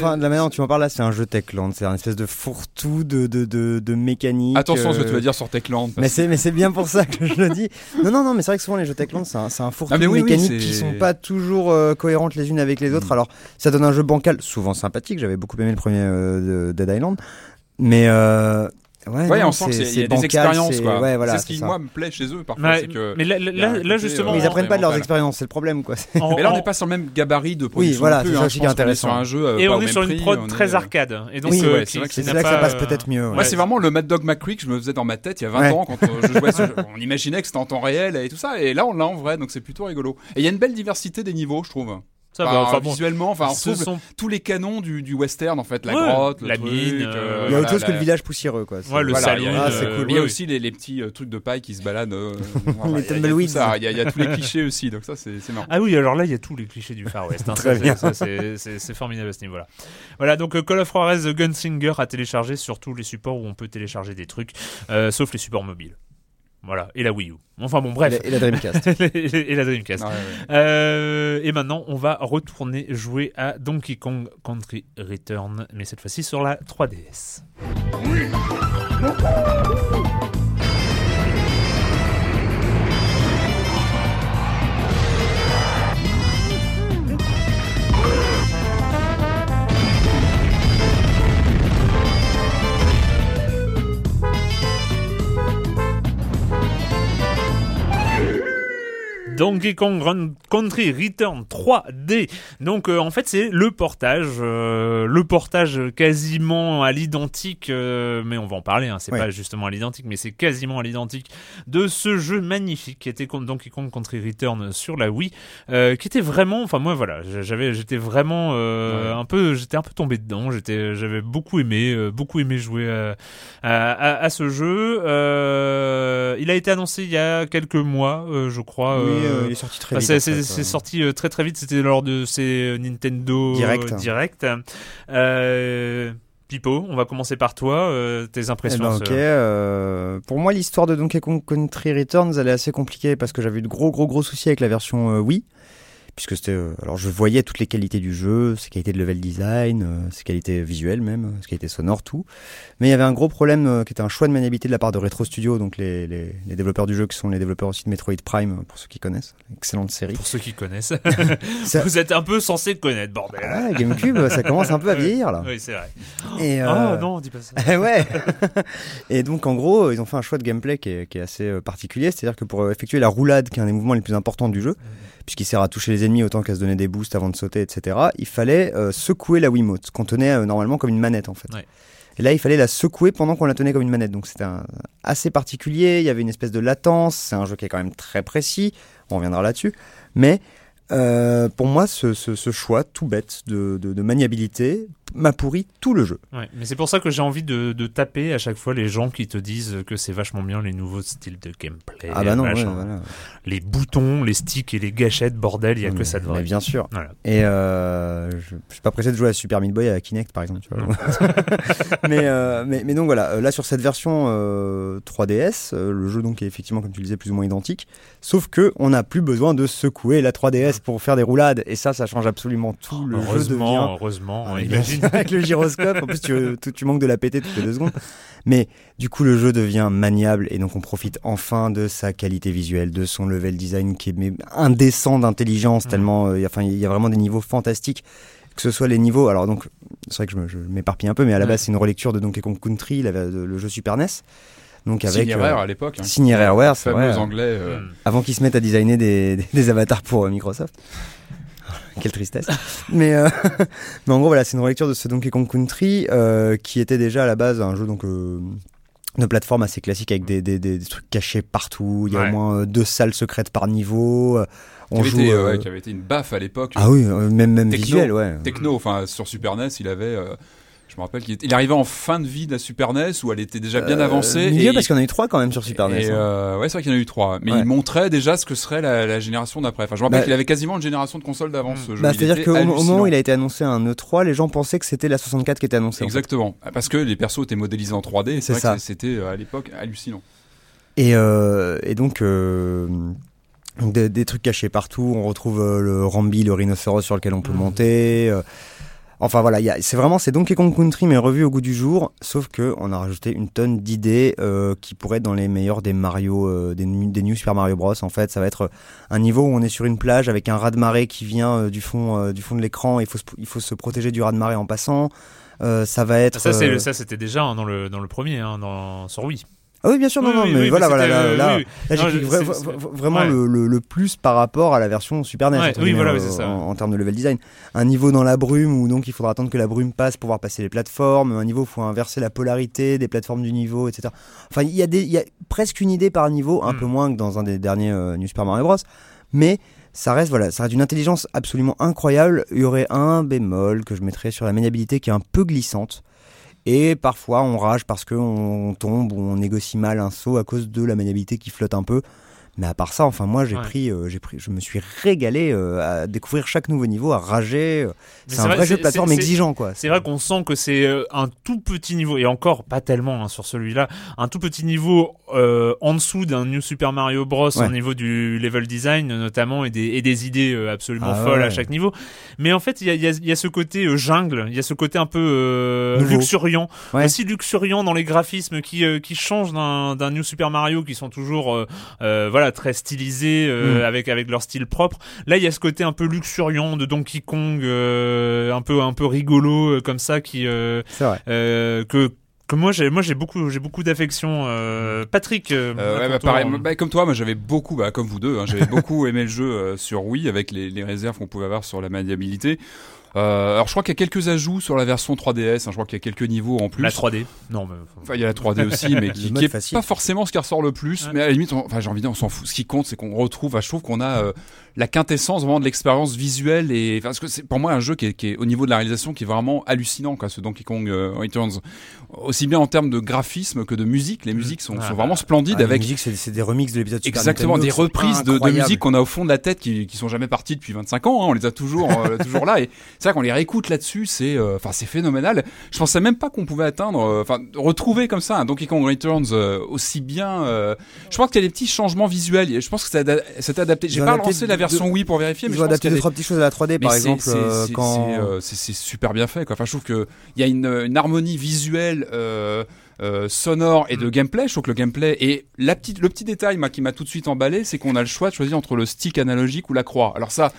vois, non, de la manière dont tu en parles là, c'est un jeu Techland, c'est un espèce de fourre-tout de, de, de, de mécanique. Attention à ce que euh, tu vas dire sur Techland. Mais c'est, mais c'est bien pour ça que je le dis. Non, non, non, mais c'est vrai que souvent les jeux Techland, c'est un, c'est un fourre-tout Ah, de oui, oui, mécaniques c'est- qui sont pas toujours euh, cohérentes les unes avec les autres. Alors, ça donne un jeu bancal, souvent sympathique. J'avais beaucoup aimé le premier euh, de Dead Island. Mais, euh, ouais, Ouais, non, on sent c'est- qu'il y a des expériences, c'est- quoi. Ouais, voilà. c'est ce qui, ça. moi, me plaît chez eux, parfois. Ouais, que... mais là, là, justement, euh, Mais ils apprennent pas de leurs expériences, c'est le problème, quoi. en- Mais là, on n'est pas sur le même gabarit de production. voilà, non plus, c'est hein. ça aussi qui est intéressant. Sur un jeu, et on est sur une prix, prod très arcade. Et donc, Oui, euh, c'est là que ça pas, passe peut-être mieux. ouais. Moi, c'est vraiment le Mad Dog McCree que je me faisais dans ma tête il y a 20 Ouais. ans quand je jouais. à ce jeu. On imaginait que c'était en temps réel et tout ça. Et là, on l'a en vrai, donc c'est plutôt rigolo. Et il y a une belle diversité des niveaux, je trouve. Ça Enfin, va, enfin bon. visuellement, enfin, on retrouve sont tous les canons du, du western, en fait, la Ouais, grotte, le la truc, mine, euh, euh, Il y a autre chose que le village poussiéreux, quoi. Ouais, le Voilà, salon. il y a- Ah, c'est euh, cool. Il y a Oui. aussi les, les petits euh, trucs de paille qui se baladent. euh, voilà, il y a- il. Il il y tous les clichés aussi, donc ça, c'est marrant. Ah oui, alors là, il y a tous les clichés du Far West. hein. Très Ça, bien. c'est- formidable à ce niveau-là. Voilà, donc Call of Juarez The Gunslinger à télécharger sur tous les supports où on peut télécharger des trucs, euh, sauf les supports mobiles. Voilà, et la Wii U. Enfin bon, Et bref. la- et la Dreamcast. et la Dreamcast. Ouais, ouais. Euh, et maintenant, on va retourner jouer à Donkey Kong Country Return, mais cette fois-ci sur la 3DS. Donkey Kong Run Country Return 3D. Donc euh, en fait c'est le portage, euh, le portage quasiment à l'identique, euh, mais on va en parler. Hein, c'est Ouais. pas justement à l'identique, mais c'est quasiment à l'identique de ce jeu magnifique qui était Donkey Kong Country Return sur la Wii, qui était vraiment, enfin moi voilà, j'avais, j'étais vraiment Ouais. un peu, j'étais un peu tombé dedans. J'étais, j'avais beaucoup aimé, beaucoup aimé jouer à, à, à- à ce jeu. Il a été annoncé il y a quelques mois, je crois. Oui, il est sorti très vite. c'est euh. sorti euh, très très vite, c'était lors de ces Nintendo Direct. euh, Direct. Euh, Pipo, on va commencer par toi, euh, tes Eh impressions. ben, sur- ok. euh, pour moi, l'histoire de Donkey Kong Country Returns, elle est assez compliquée parce que j'avais eu de gros, gros, gros soucis avec la version euh, Wii. Puisque c'était. euh, alors, je voyais toutes les qualités du jeu, ses qualités de level design, euh, ses qualités visuelles même, euh, ses qualités sonores, tout. Mais il y avait un gros problème qui était un choix de maniabilité de la part de Retro Studio, donc les, les, les développeurs du jeu qui sont les développeurs aussi de Metroid Prime, pour ceux qui connaissent. Excellente série. Pour ceux qui connaissent. Ça- Vous êtes un peu censé connaître, bordel. Ah, GameCube, ça commence un peu à vieillir là. Oui, c'est vrai. Et, euh, non, dis pas ça. Ouais. Et donc en gros, ils ont fait un choix de gameplay qui est, qui est assez particulier, c'est-à-dire que pour effectuer la roulade, qui est un des mouvements les plus importants du jeu, puisqu'il sert à toucher les ennemis autant qu'à se donner des boosts avant de sauter, etc., il fallait euh, secouer la Wiimote, qu'on tenait euh, normalement comme une manette en fait. Ouais. Et là, il fallait la secouer pendant qu'on la tenait comme une manette. Donc c'était assez particulier, il y avait une espèce de latence, c'est un jeu qui est quand même très précis, on reviendra là-dessus. Mais euh, pour moi, ce, ce- ce choix tout bête de, de- de maniabilité m'a pourri tout le jeu. Ouais, mais c'est pour ça que j'ai envie de, de taper à chaque fois les gens qui te disent que c'est vachement bien les nouveaux styles de gameplay. Ah bah non, machin. ouais, voilà. Les boutons, les sticks et les gâchettes, bordel, il y a que Mais- ça de vrai. bien sûr. Voilà. Et euh, je, je suis pas pressé de jouer à Super Meat Boy à Kinect par exemple. Tu vois. mais, euh, mais, mais donc voilà, euh, là sur cette version euh, 3DS, euh, le jeu donc est effectivement comme tu le disais plus ou moins identique, sauf que on n'a plus besoin de secouer la 3DS pour faire des roulades et ça ça change absolument tout. Le jeu heureusement, devient heureusement, Ah, imagine. bien sûr, avec le gyroscope, en plus tu, tu, tu manques de la péter toutes les deux secondes. Mais du coup le jeu devient maniable et donc on profite enfin de sa qualité visuelle, de son level design qui est indécent d'intelligence Mhm. tellement, euh, il y a- enfin il y a vraiment des niveaux fantastiques. Que ce soit les niveaux, alors donc c'est vrai que je m'éparpille un peu, mais à la Ouais. base c'est une relecture de Donkey Kong Country, la- le, le jeu Super NES. Donc avec euh, à l'époque. Hein. signé Rareware, c'est fameux vrai. anglais. euh, Hmm. Avant qu'ils se mettent à designer des, des, des avatars pour euh, Microsoft. Quelle tristesse. mais, euh, mais en gros, voilà, c'est une relecture de ce Donkey Kong Country euh, qui était déjà à la base un jeu donc euh, de plateforme assez classique avec des, des, des, des trucs cachés partout. Il y a Ouais. au moins deux salles secrètes par niveau. euh, qui, On avait joue. été, ouais, qui avait été une baffe à l'époque. Ah oui, même, même Techno. visuel, ouais. Techno, enfin sur Super NES, il avait. Je me rappelle qu'il était- arrivait en fin de vie de la Super NES où elle était déjà bien Euh, avancée. Milieu, et parce qu'il y en a eu trois quand même sur Super NES. hein. euh, ouais, c'est vrai qu'il y en a eu trois. Mais Ouais. il montrait déjà ce que serait la, la génération d'après. Enfin, je me rappelle Bah- qu'il avait quasiment une génération de consoles d'avance. ce jeu. Bah, C'est-à-dire qu'au au moment où il a été annoncé un E3, les gens pensaient que c'était la 64 qui était annoncée. en fait. Exactement. Parce que les persos étaient modélisés en 3D. C'est ça. c'était euh, à l'époque hallucinant. Et, euh, et donc, euh, des, des trucs cachés partout. On retrouve euh, le Rambi, le rhinocéros sur lequel on peut Mhm. monter. Euh. enfin voilà, c'est vraiment c'est Donkey Kong Country mais revu au goût du jour. Sauf que on a rajouté une tonne d'idées euh, qui pourraient être dans les meilleurs des Mario, euh, des, des New Super Mario Bros. En fait, ça va être un niveau où on est sur une plage avec un raz de marée qui vient euh, du fond euh, du fond de l'écran. Il faut se, il faut se protéger du raz de marée en passant. Euh, ça va être. Euh, ça, c'était déjà hein, dans, le, dans le premier, hein, dans, sur Wii. Ah oui, bien sûr, non, Oui, non, mais oui, voilà, mais voilà, là, c'était, là, euh, oui, Là, Non, j'ai vraiment ouais. le, le- le plus par rapport à la version Super NES Ouais, voilà, euh, ça. en, en termes de level design. Un niveau dans la brume où donc il faudra attendre que la brume passe pour pouvoir passer les plateformes. Un niveau où il faut inverser la polarité des plateformes du niveau, etc. Enfin, il y a des, y a presque une idée par niveau, un Mm. peu moins que dans un des derniers euh, New Super Mario Bros. Mais ça reste, voilà, ça reste d'une intelligence absolument incroyable. Il y aurait un bémol que je mettrais sur la maniabilité qui est un peu glissante. Et parfois, on rage parce qu'on tombe ou on négocie mal un saut à cause de la maniabilité qui flotte un peu. Mais à part ça, enfin moi j'ai Ouais. pris, euh, j'ai pris, je me suis régalé euh, à découvrir chaque nouveau niveau, à rager. euh. C'est un vrai- vrai jeu de plateforme exigeant quoi. C'est vrai qu'on sent que c'est un tout petit niveau, et encore pas tellement hein, sur celui-là, un tout petit niveau euh, en dessous d'un New Super Mario Bros. Ouais. au niveau du level design notamment, et des, et des idées absolument Ah folles ouais. à chaque niveau. Mais en fait, il y a, y a- y a ce côté jungle, il y a ce côté un peu luxuriant, aussi luxuriant dans les graphismes qui, qui changent d'un New Super Mario, qui sont toujours euh, voilà très stylisés euh, Mm. avec avec leur style propre. Là, il y a ce côté un peu luxuriant de Donkey Kong, euh, un peu un peu rigolo euh, comme ça, qui euh, euh, que que moi j'ai moi j'ai beaucoup j'ai beaucoup d'affection. Euh, Patrick, euh, Euh, ouais, bah, toi, pareil, on- bah, comme toi, moi j'avais beaucoup, bah, comme vous deux, hein, j'avais beaucoup aimé le jeu euh, sur Wii avec les, les réserves qu'on pouvait avoir sur la maniabilité. Euh, alors je crois qu'il y a quelques ajouts sur la version 3DS, hein, je crois qu'il y a quelques niveaux en plus. la 3D. Non, mais Enfin, il y a la 3D aussi, mais qui, est facile. pas forcément ce qui ressort le plus. Ouais. Mais à la limite, on- enfin, j'ai envie de dire, on s'en fout. Ce qui compte, c'est qu'on retrouve. enfin, je trouve qu'on a euh, la quintessence vraiment de l'expérience visuelle et parce que c'est pour moi un jeu qui est, qui est, au niveau de la réalisation qui est vraiment hallucinant quoi ce Donkey Kong euh, Returns aussi bien en termes de graphisme que de musique les musiques sont, Ah, sont vraiment splendides Ah, les avec musiques, c'est des remixes de l'épisode exactement Nintendo des reprises de, de musique qu'on a au fond de la tête qui, qui sont jamais parties depuis 25 ans hein, on les a toujours euh, toujours là et c'est vrai qu'on les réécoute là-dessus c'est euh, enfin c'est phénoménal. Je pensais même pas qu'on pouvait atteindre euh, enfin retrouver comme ça un Donkey Kong Returns euh, aussi bien euh, je crois qu'il y a des petits changements visuels et je pense que c'est ada- c'est adapté. J'ai pas relancé la version Wii pour vérifier mais Ils je ont adapté qu'il deux des- trois petites choses à la 3D, par mais exemple, c'est- euh, quand. euh, c'est super bien fait. Quoi. Enfin, je trouve que il y a une, une harmonie visuelle, euh, euh, sonore et de gameplay. Je trouve que le gameplay et la petite, le petit détail moi, qui m'a tout de suite emballé, c'est qu'on a le choix de choisir entre le stick analogique ou la croix. Alors ça.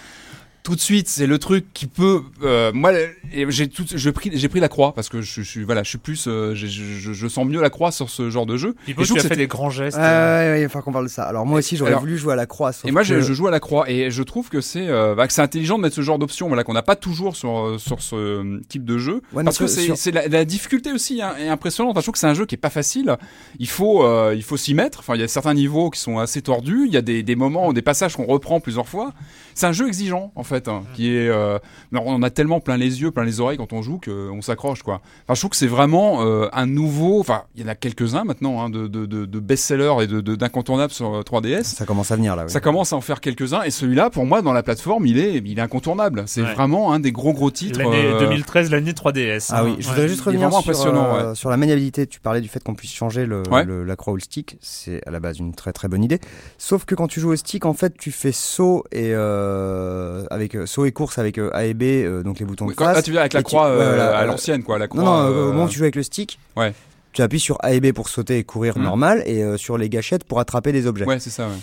Tout de suite, c'est le truc qui peut. euh, moi, et j'ai tout, j'ai pris, j'ai pris la croix parce que je, suis, voilà, je suis plus, euh, je, je, je sens mieux la croix sur ce genre de jeu. Pipo, je tu trouve as que fait des grands gestes. Ouais, ouais, il va falloir qu'on parle de ça. Alors moi aussi, j'aurais Alors- voulu jouer à la croix. sauf Et moi, je, que- je joue à la croix et je trouve que c'est euh, bah, que c'est intelligent de mettre ce genre d'option voilà, qu'on n'a pas toujours sur, euh, sur ce euh, type de jeu. Ouais, parce que c'est sur- c'est la, la difficulté aussi hein, est impressionnante. Enfin, je trouve que c'est un jeu qui est pas facile. Il faut, euh, il faut s'y mettre. Enfin, il y a certains niveaux qui sont assez tordus. Il y a des, des moments, des passages qu'on reprend plusieurs fois. C'est un jeu exigeant en fait, hein, qui est. Euh, on a tellement plein les yeux, plein les oreilles quand on joue qu'on s'accroche quoi. Enfin, je trouve que c'est vraiment euh, un nouveau. Enfin, il y en a quelques-uns maintenant hein, de, de, de, de best-sellers et de de- d'incontournables sur euh, 3DS. Ça commence à venir là. oui. Ça commence à en faire quelques-uns et celui-là, pour moi, dans la plateforme, il est, il est incontournable. C'est Ouais. vraiment un des gros gros titres. L'année euh, 2013, l'année 3DS. Ah hein. oui, je Ouais. voudrais juste revenir vraiment sur, impressionnant, euh, sur la maniabilité. Tu parlais du fait qu'on puisse changer le, Ouais. le- la croix ou le stick. C'est à la base une très très bonne idée. Sauf que quand tu joues au stick, en fait, tu fais saut et euh, avec euh, saut et course avec euh, A et B, euh, donc les boutons oui, de quand- face. ah, tu dire avec la tu- croix à l'ancienne, quoi. La croix, Non, non, au moment où tu joues avec le stick, Ouais. tu appuies sur A et B pour sauter et courir Mhm. normal, et euh, sur les gâchettes pour attraper des objets. Ouais, c'est ça. Ouais.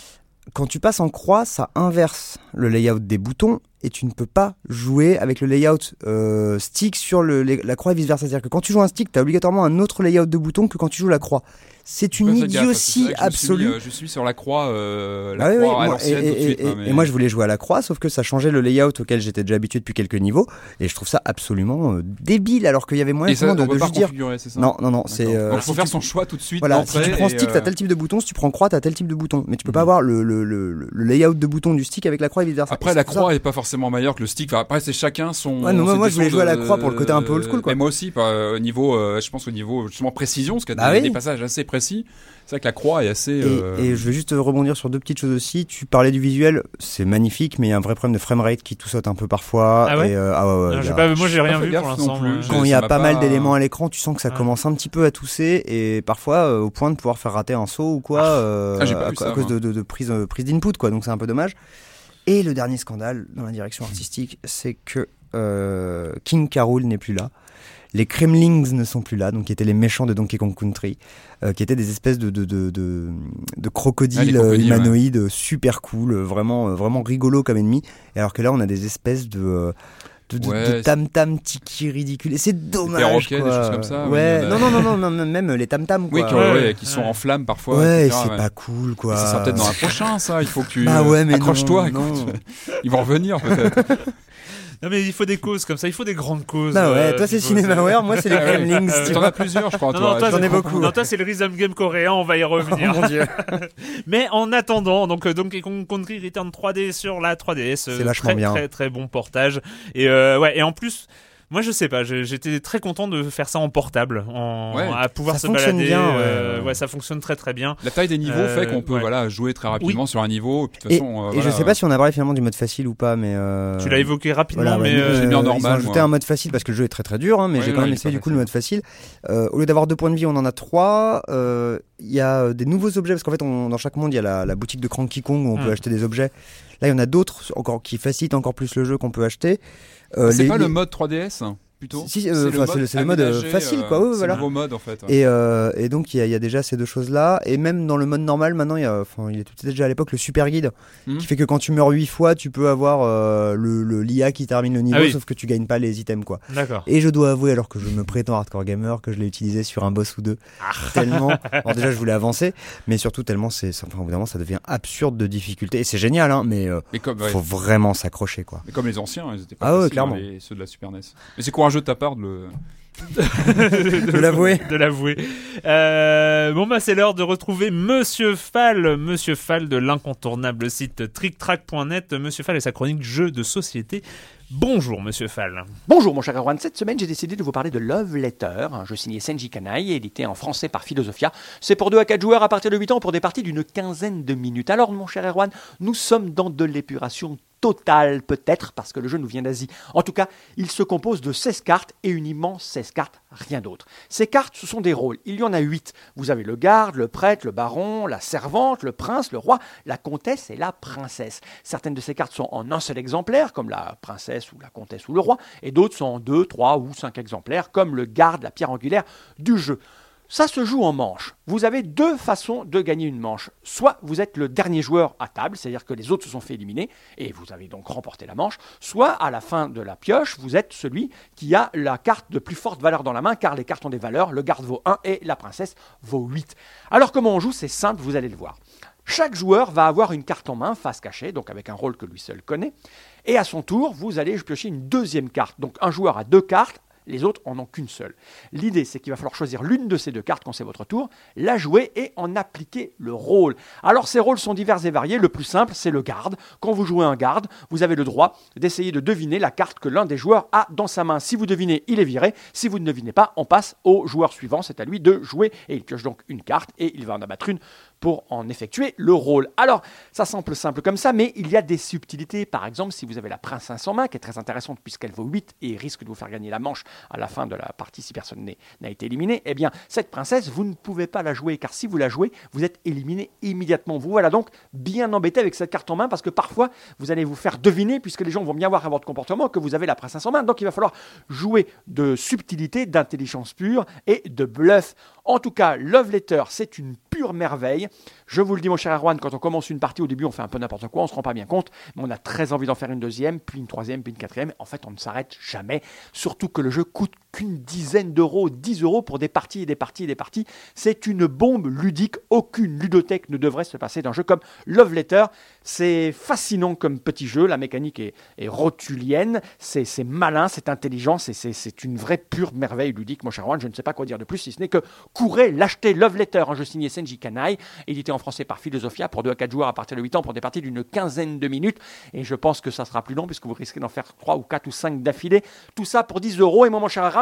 Quand tu passes en croix, ça inverse le layout des boutons et tu ne peux pas jouer avec le layout euh, stick sur le, la croix et vice versa. C'est-à-dire que quand tu joues un stick, tu as obligatoirement un autre layout de boutons que quand tu joues la croix. C'est une gaffe, idiotie je suis absolue. euh, Je suis sur la croix, euh, la Ah oui, oui, moi- et, tout de et- suite. et- hein, mais- et moi je voulais jouer à la croix, sauf que ça changeait le layout auquel j'étais déjà habitué depuis quelques niveaux, et je trouve ça absolument débile, alors qu'il y avait moyen ça, de, de juste dire. ça Non, non, non, c'est. Si faut faire tu- son choix tout de suite. Voilà, si tu prends stick, euh, t'as tel type de bouton, si tu prends croix, t'as tel type de bouton. Mais tu peux pas Mhm. avoir le, layout de bouton du stick avec la croix et vice versa. Après, la croix est pas forcément meilleure que le stick. Enfin, après, c'est chacun son. Ouais, non, moi, je voulais façons jouer à la croix pour le côté un peu old school, quoi. Mais moi aussi, pas, euh, au niveau, euh, je pense au niveau justement précision, parce qu'il y a Bah des, oui. des passages assez précis. C'est vrai que la croix est assez. Et, euh, et je vais juste rebondir sur deux petites choses aussi. Tu parlais du visuel, c'est magnifique, mais il y a un vrai problème de framerate qui tout saute un peu parfois. Ah ouais et, euh, ah ouais, ouais, Non, il y j'ai a- pas, moi, j'ai rien vu pour non l'instant. Quand il y a pas mal d'éléments à l'écran, tu sens que ça commence un petit peu à tousser et parfois euh, au point de pouvoir faire rater un saut ou quoi euh, Ah, j'ai pas à, ça, à cause de, de- de prise, euh, prise d'input quoi. Donc c'est un peu dommage. Et le dernier scandale dans la direction artistique, c'est que euh, King Carol n'est plus là. Les Kremlings ne sont plus là, donc qui étaient les méchants de Donkey Kong Country, euh, qui étaient des espèces de, de, de, de, de Ah, les crocodiles crocodiles, humanoïdes euh, super cool, vraiment, vraiment rigolo comme ennemis. Et alors que là, on a des espèces de, de, de- Ouais, de c'est- tam-tam tiki ridicules. Et c'est dommage. des quoi. choses comme ça, oui, Ouais, non, non, non, non, non, même les tam-tam. Oui, quoi. qui, Ouais, ouais, qui sont ouais. en flammes parfois. Ouais, c'est ouais. pas cool, quoi. Mais Ça sera peut-être dans un prochain, ça. Il faut que tu Bah ouais, mais accroche-toi. Ils vont revenir peut-être. Non, mais il faut des causes comme ça, il faut des grandes causes. Bah ouais, euh, toi c'est Cinemaware, moi c'est les Ah ouais. Kremlings. Tu T'en vois. as plusieurs, je crois. Non, toi. non, toi, J'en ai c'est- beaucoup. Non, toi, c'est le Rhythm Game coréen, on va y revenir. Oh mon dieu. Mais en attendant, donc euh, Donkey Kong Country Return 3D sur la 3DS, euh, C'est vachement très, bien. très très bon portage. Et euh, ouais, et en plus. Moi je sais pas, j'étais très content de faire ça en portable, en, Ouais. à pouvoir Ça se fonctionne balader. bien, euh, ouais. ouais, ça fonctionne très très bien. La taille des niveaux Euh, fait qu'on peut ouais. voilà jouer très rapidement sur un niveau. Et, puis, de toute Et, façon, euh, et voilà, je sais pas si on a parlé finalement du mode facile ou pas, mais. euh, Tu l'as évoqué rapidement, Voilà, mais euh, j'ai mis en ils ont normal, ajouté moi. un mode facile parce que le jeu est très très dur, hein, mais Ouais, j'ai quand même essayé du coup le mode facile. Euh, au lieu d'avoir deux points de vie, on en a trois. Euh, Il y a euh, des nouveaux objets parce qu'en fait, on- dans chaque monde, il y a la, la boutique de Cranky Kong où on peut acheter des objets. Là, il y en a d'autres encore qui facilitent encore plus le jeu qu'on peut acheter. Euh, C'est les- pas le mode 3DS plutôt Si, euh, c'est le- c'est le mode, euh, aménagé, facile, euh, quoi, ouais, c'est voilà. le nouveau mode en fait. Et, euh, et donc il y, a- il y a déjà ces deux choses-là. Et même dans le mode normal, maintenant, il y a, enfin, il était déjà à l'époque le super guide, Mhm. qui fait que quand tu meurs 8 fois, tu peux avoir euh, le, le l'IA qui termine le niveau, Ah oui. sauf que tu gagnes pas les items, quoi. d'accord. Et je dois avouer, alors que je me prétends hardcore gamer, que je l'ai utilisé sur un boss ou deux, Ah. tellement. Alors déjà, je voulais avancer, mais surtout tellement, c'est, enfin, évidemment, ça devient absurde de difficulté. Et c'est génial, hein, mais euh, ouais. faut vraiment s'accrocher, quoi. Mais comme les anciens, ils étaient pas Ah ouais, faciles, clairement. hein, les- ceux de la Super NES. Mais c'est courageux de ta part de le, de l'avouer. De l'avouer. Euh, bon bah c'est l'heure de retrouver Monsieur Fall, Monsieur Fall de l'incontournable site tricktrack.net. Monsieur Fall et sa chronique jeux de société. Bonjour Monsieur Fall. Bonjour mon cher Erwan, cette semaine j'ai décidé de vous parler de Love Letter, un jeu signé Senji Kanai, édité en français par Philosophia. C'est pour 2 à 4 joueurs à partir de 8 ans pour des parties d'une quinzaine de minutes. Alors mon cher Erwan, nous sommes dans de l'épuration totale peut-être parce que le jeu nous vient d'Asie. En tout cas, il se compose de 16 cartes et une immense 16 cartes, rien d'autre. Ces cartes, ce sont des rôles. Il y en a 8. Vous avez le garde, le prêtre, le baron, la servante, le prince, le roi, la comtesse et la princesse. Certaines de ces cartes sont en un seul exemplaire, comme la princesse ou la comtesse ou le roi, et d'autres sont en 2, 3 ou 5 exemplaires, comme le garde, la pierre angulaire du jeu. Ça se joue en manche. Vous avez deux façons de gagner une manche. Soit vous êtes le dernier joueur à table, c'est-à-dire que les autres se sont fait éliminer et vous avez donc remporté la manche. Soit à la fin de la pioche, vous êtes celui qui a la carte de plus forte valeur dans la main, car les cartes ont des valeurs. Le garde vaut 1 et la princesse vaut 8. Alors comment on joue C'est simple, vous allez le voir. Chaque joueur va avoir une carte en main, face cachée, donc avec un rôle que lui seul connaît. Et à son tour, vous allez piocher une deuxième carte. Donc un joueur a deux cartes les autres en ont qu'une seule. L'idée, c'est qu'il va falloir choisir l'une de ces deux cartes quand c'est votre tour, la jouer et en appliquer le rôle. Alors ces rôles sont divers et variés. Le plus simple, c'est le garde. Quand vous jouez un garde, vous avez le droit d'essayer de deviner la carte que l'un des joueurs a dans sa main. Si vous devinez, il est viré. Si vous ne devinez pas, on passe au joueur suivant. C'est à lui de jouer et il pioche donc une carte et il va en abattre une pour en effectuer le rôle. Alors, ça semble simple comme ça, mais il y a des subtilités. Par exemple, si vous avez la princesse en main, qui est très intéressante puisqu'elle vaut 8 et risque de vous faire gagner la manche à la fin de la partie si personne n'a été éliminé, eh bien, cette princesse, vous ne pouvez pas la jouer, car si vous la jouez, vous êtes éliminé immédiatement. Vous voilà donc bien embêté avec cette carte en main, parce que parfois, vous allez vous faire deviner, puisque les gens vont bien voir à votre comportement, que vous avez la princesse en main. Donc, il va falloir jouer de subtilité, d'intelligence pure et de bluff. En tout cas, Love Letter, c'est une merveille. Je vous le dis, mon cher Erwan, quand on commence une partie, au début, on fait un peu n'importe quoi, on se rend pas bien compte, mais on a très envie d'en faire une deuxième, puis une troisième, puis une quatrième. En fait, on ne s'arrête jamais. Surtout que le jeu coûte qu'une dizaine d'euros, 10 euros pour des parties et des parties et des parties. C'est une bombe ludique. Aucune ludothèque ne devrait se passer d'un jeu comme Love Letter. C'est fascinant comme petit jeu. La mécanique est, rotulienne. C'est malin, c'est intelligent. C'est une vraie pure merveille ludique, mon cher Erwan. Je ne sais pas quoi dire de plus, si ce n'est que courez, l'achetez Love Letter, un jeu signé Senji Kanai, édité en français par Philosophia pour 2 à 4 joueurs à partir de 8 ans pour des parties d'une quinzaine de minutes. Et je pense que ça sera plus long puisque vous risquez d'en faire 3 ou 4 ou 5 d'affilée. Tout ça pour 10 euros. Et moi, mon cher Erwan,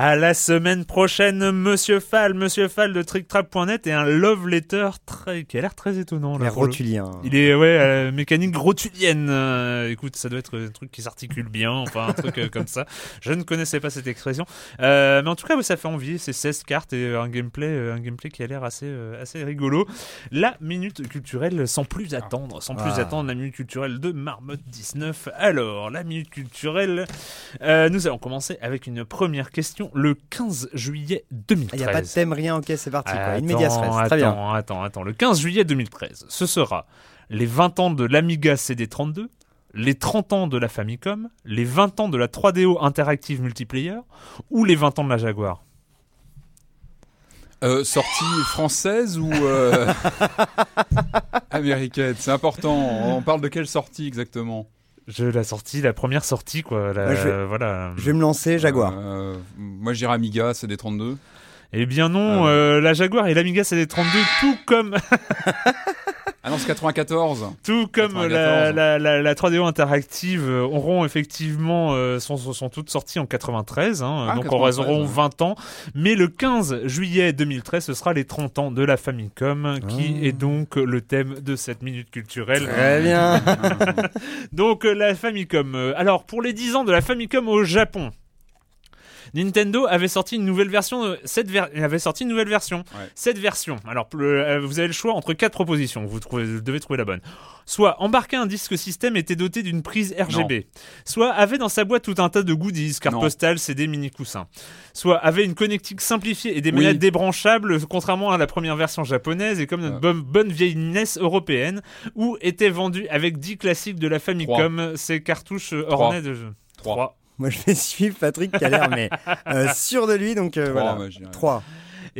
À la semaine prochaine, Monsieur Fall, Monsieur Fall de TrickTrap.net et un love letter très, qui a l'air très étonnant. Là, rotulien. Il est ouais euh, mécanique rotulienne. Euh, écoute, ça doit être un truc qui s'articule bien, enfin un truc euh, comme ça. Je ne connaissais pas cette expression, mais en tout cas, ça fait envie. C'est 16 cartes et un gameplay, un gameplay qui a l'air assez assez rigolo. La minute culturelle, sans plus attendre, sans plus ah. attendre, la minute culturelle de Marmotte 19. Alors, la minute culturelle, nous allons commencer avec une première question le 15 juillet 2013. Il n'y a pas de thème, rien, ok, c'est parti. Quoi. Une attends, Très bien. Attends, attends, le 15 juillet 2013, ce sera les 20 ans de l'Amiga CD32, les 30 ans de la Famicom, les 20 ans de la 3DO Interactive Multiplayer ou les 20 ans de la Jaguar? Euh, sortie française ou euh, américaine? C'est important. On parle de quelle sortie exactement? Je la sortie, la première sortie quoi. je vais, voilà. Je vais me lancer Jaguar. Euh, moi j'irai Amiga CD32. Eh bien non, ah euh, la Jaguar et l'Amiga CD32 tout comme Ah non, c'est 94. Tout comme La, la, 3DO interactive euh, auront effectivement euh, sont, sont, toutes sorties en 93, hein, ah, donc on auront 20 ans. Mais le 15 juillet 2013, ce sera les 30 ans de la Famicom, qui ah. est donc le thème de cette minute culturelle. Très bien. donc la Famicom. Alors pour les 10 ans de la Famicom au Japon. Nintendo avait sorti une nouvelle version. Cette avait sorti une nouvelle version. Cette version. Alors, euh, vous avez le choix entre quatre propositions. Vous, devez trouver la bonne. Soit embarquer un disque système était doté d'une prise RGB. Soit avait dans sa boîte tout un tas de goodies, cartes postales, CD, mini coussins. Soit avait une connectique simplifiée et des manettes débranchables, contrairement à la première version japonaise et comme notre bonne, vieille NES européenne, ou était vendu avec 10 classiques de la Famicom, ces cartouches ornées de jeux. 3. Moi, je vais suivre Patrick qui a l'air mais euh, sûr de lui, donc euh, voilà. 3.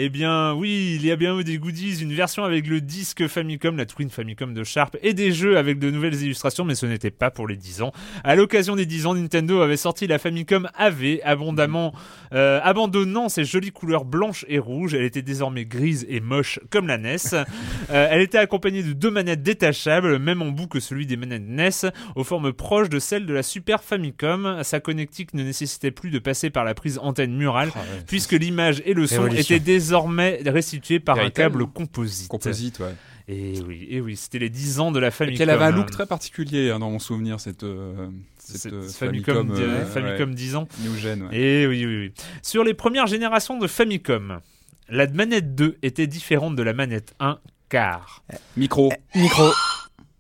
Eh bien, oui, il y a bien eu des goodies, une version avec le disque Famicom, la Twin Famicom de Sharp, et des jeux avec de nouvelles illustrations, mais ce n'était pas pour les 10 ans. À l'occasion des 10 ans, Nintendo avait sorti la Famicom AV, abondamment, euh, abandonnant ses jolies couleurs blanches et rouges. Elle était désormais grise et moche comme la NES. Euh, elle était accompagnée de deux manettes détachables, même en bout que celui des manettes NES, aux formes proches de celles de la Super Famicom. Sa connectique ne nécessitait plus de passer par la prise antenne murale, ouais. puisque l'image et le son étaient désormais restitués par un câble composite. Composite, ouais. Et oui, et oui, c'était les 10 ans de la Famicom. elle avait un look très particulier hein, dans mon souvenir, cette, euh, cette, Cette euh, Famicom, Famicom, euh, Famicom 10 ans. New Gen. ouais. Et oui, oui, oui. Sur les premières générations de Famicom, la manette 2 était différente de la manette 1 car. Micro. Micro.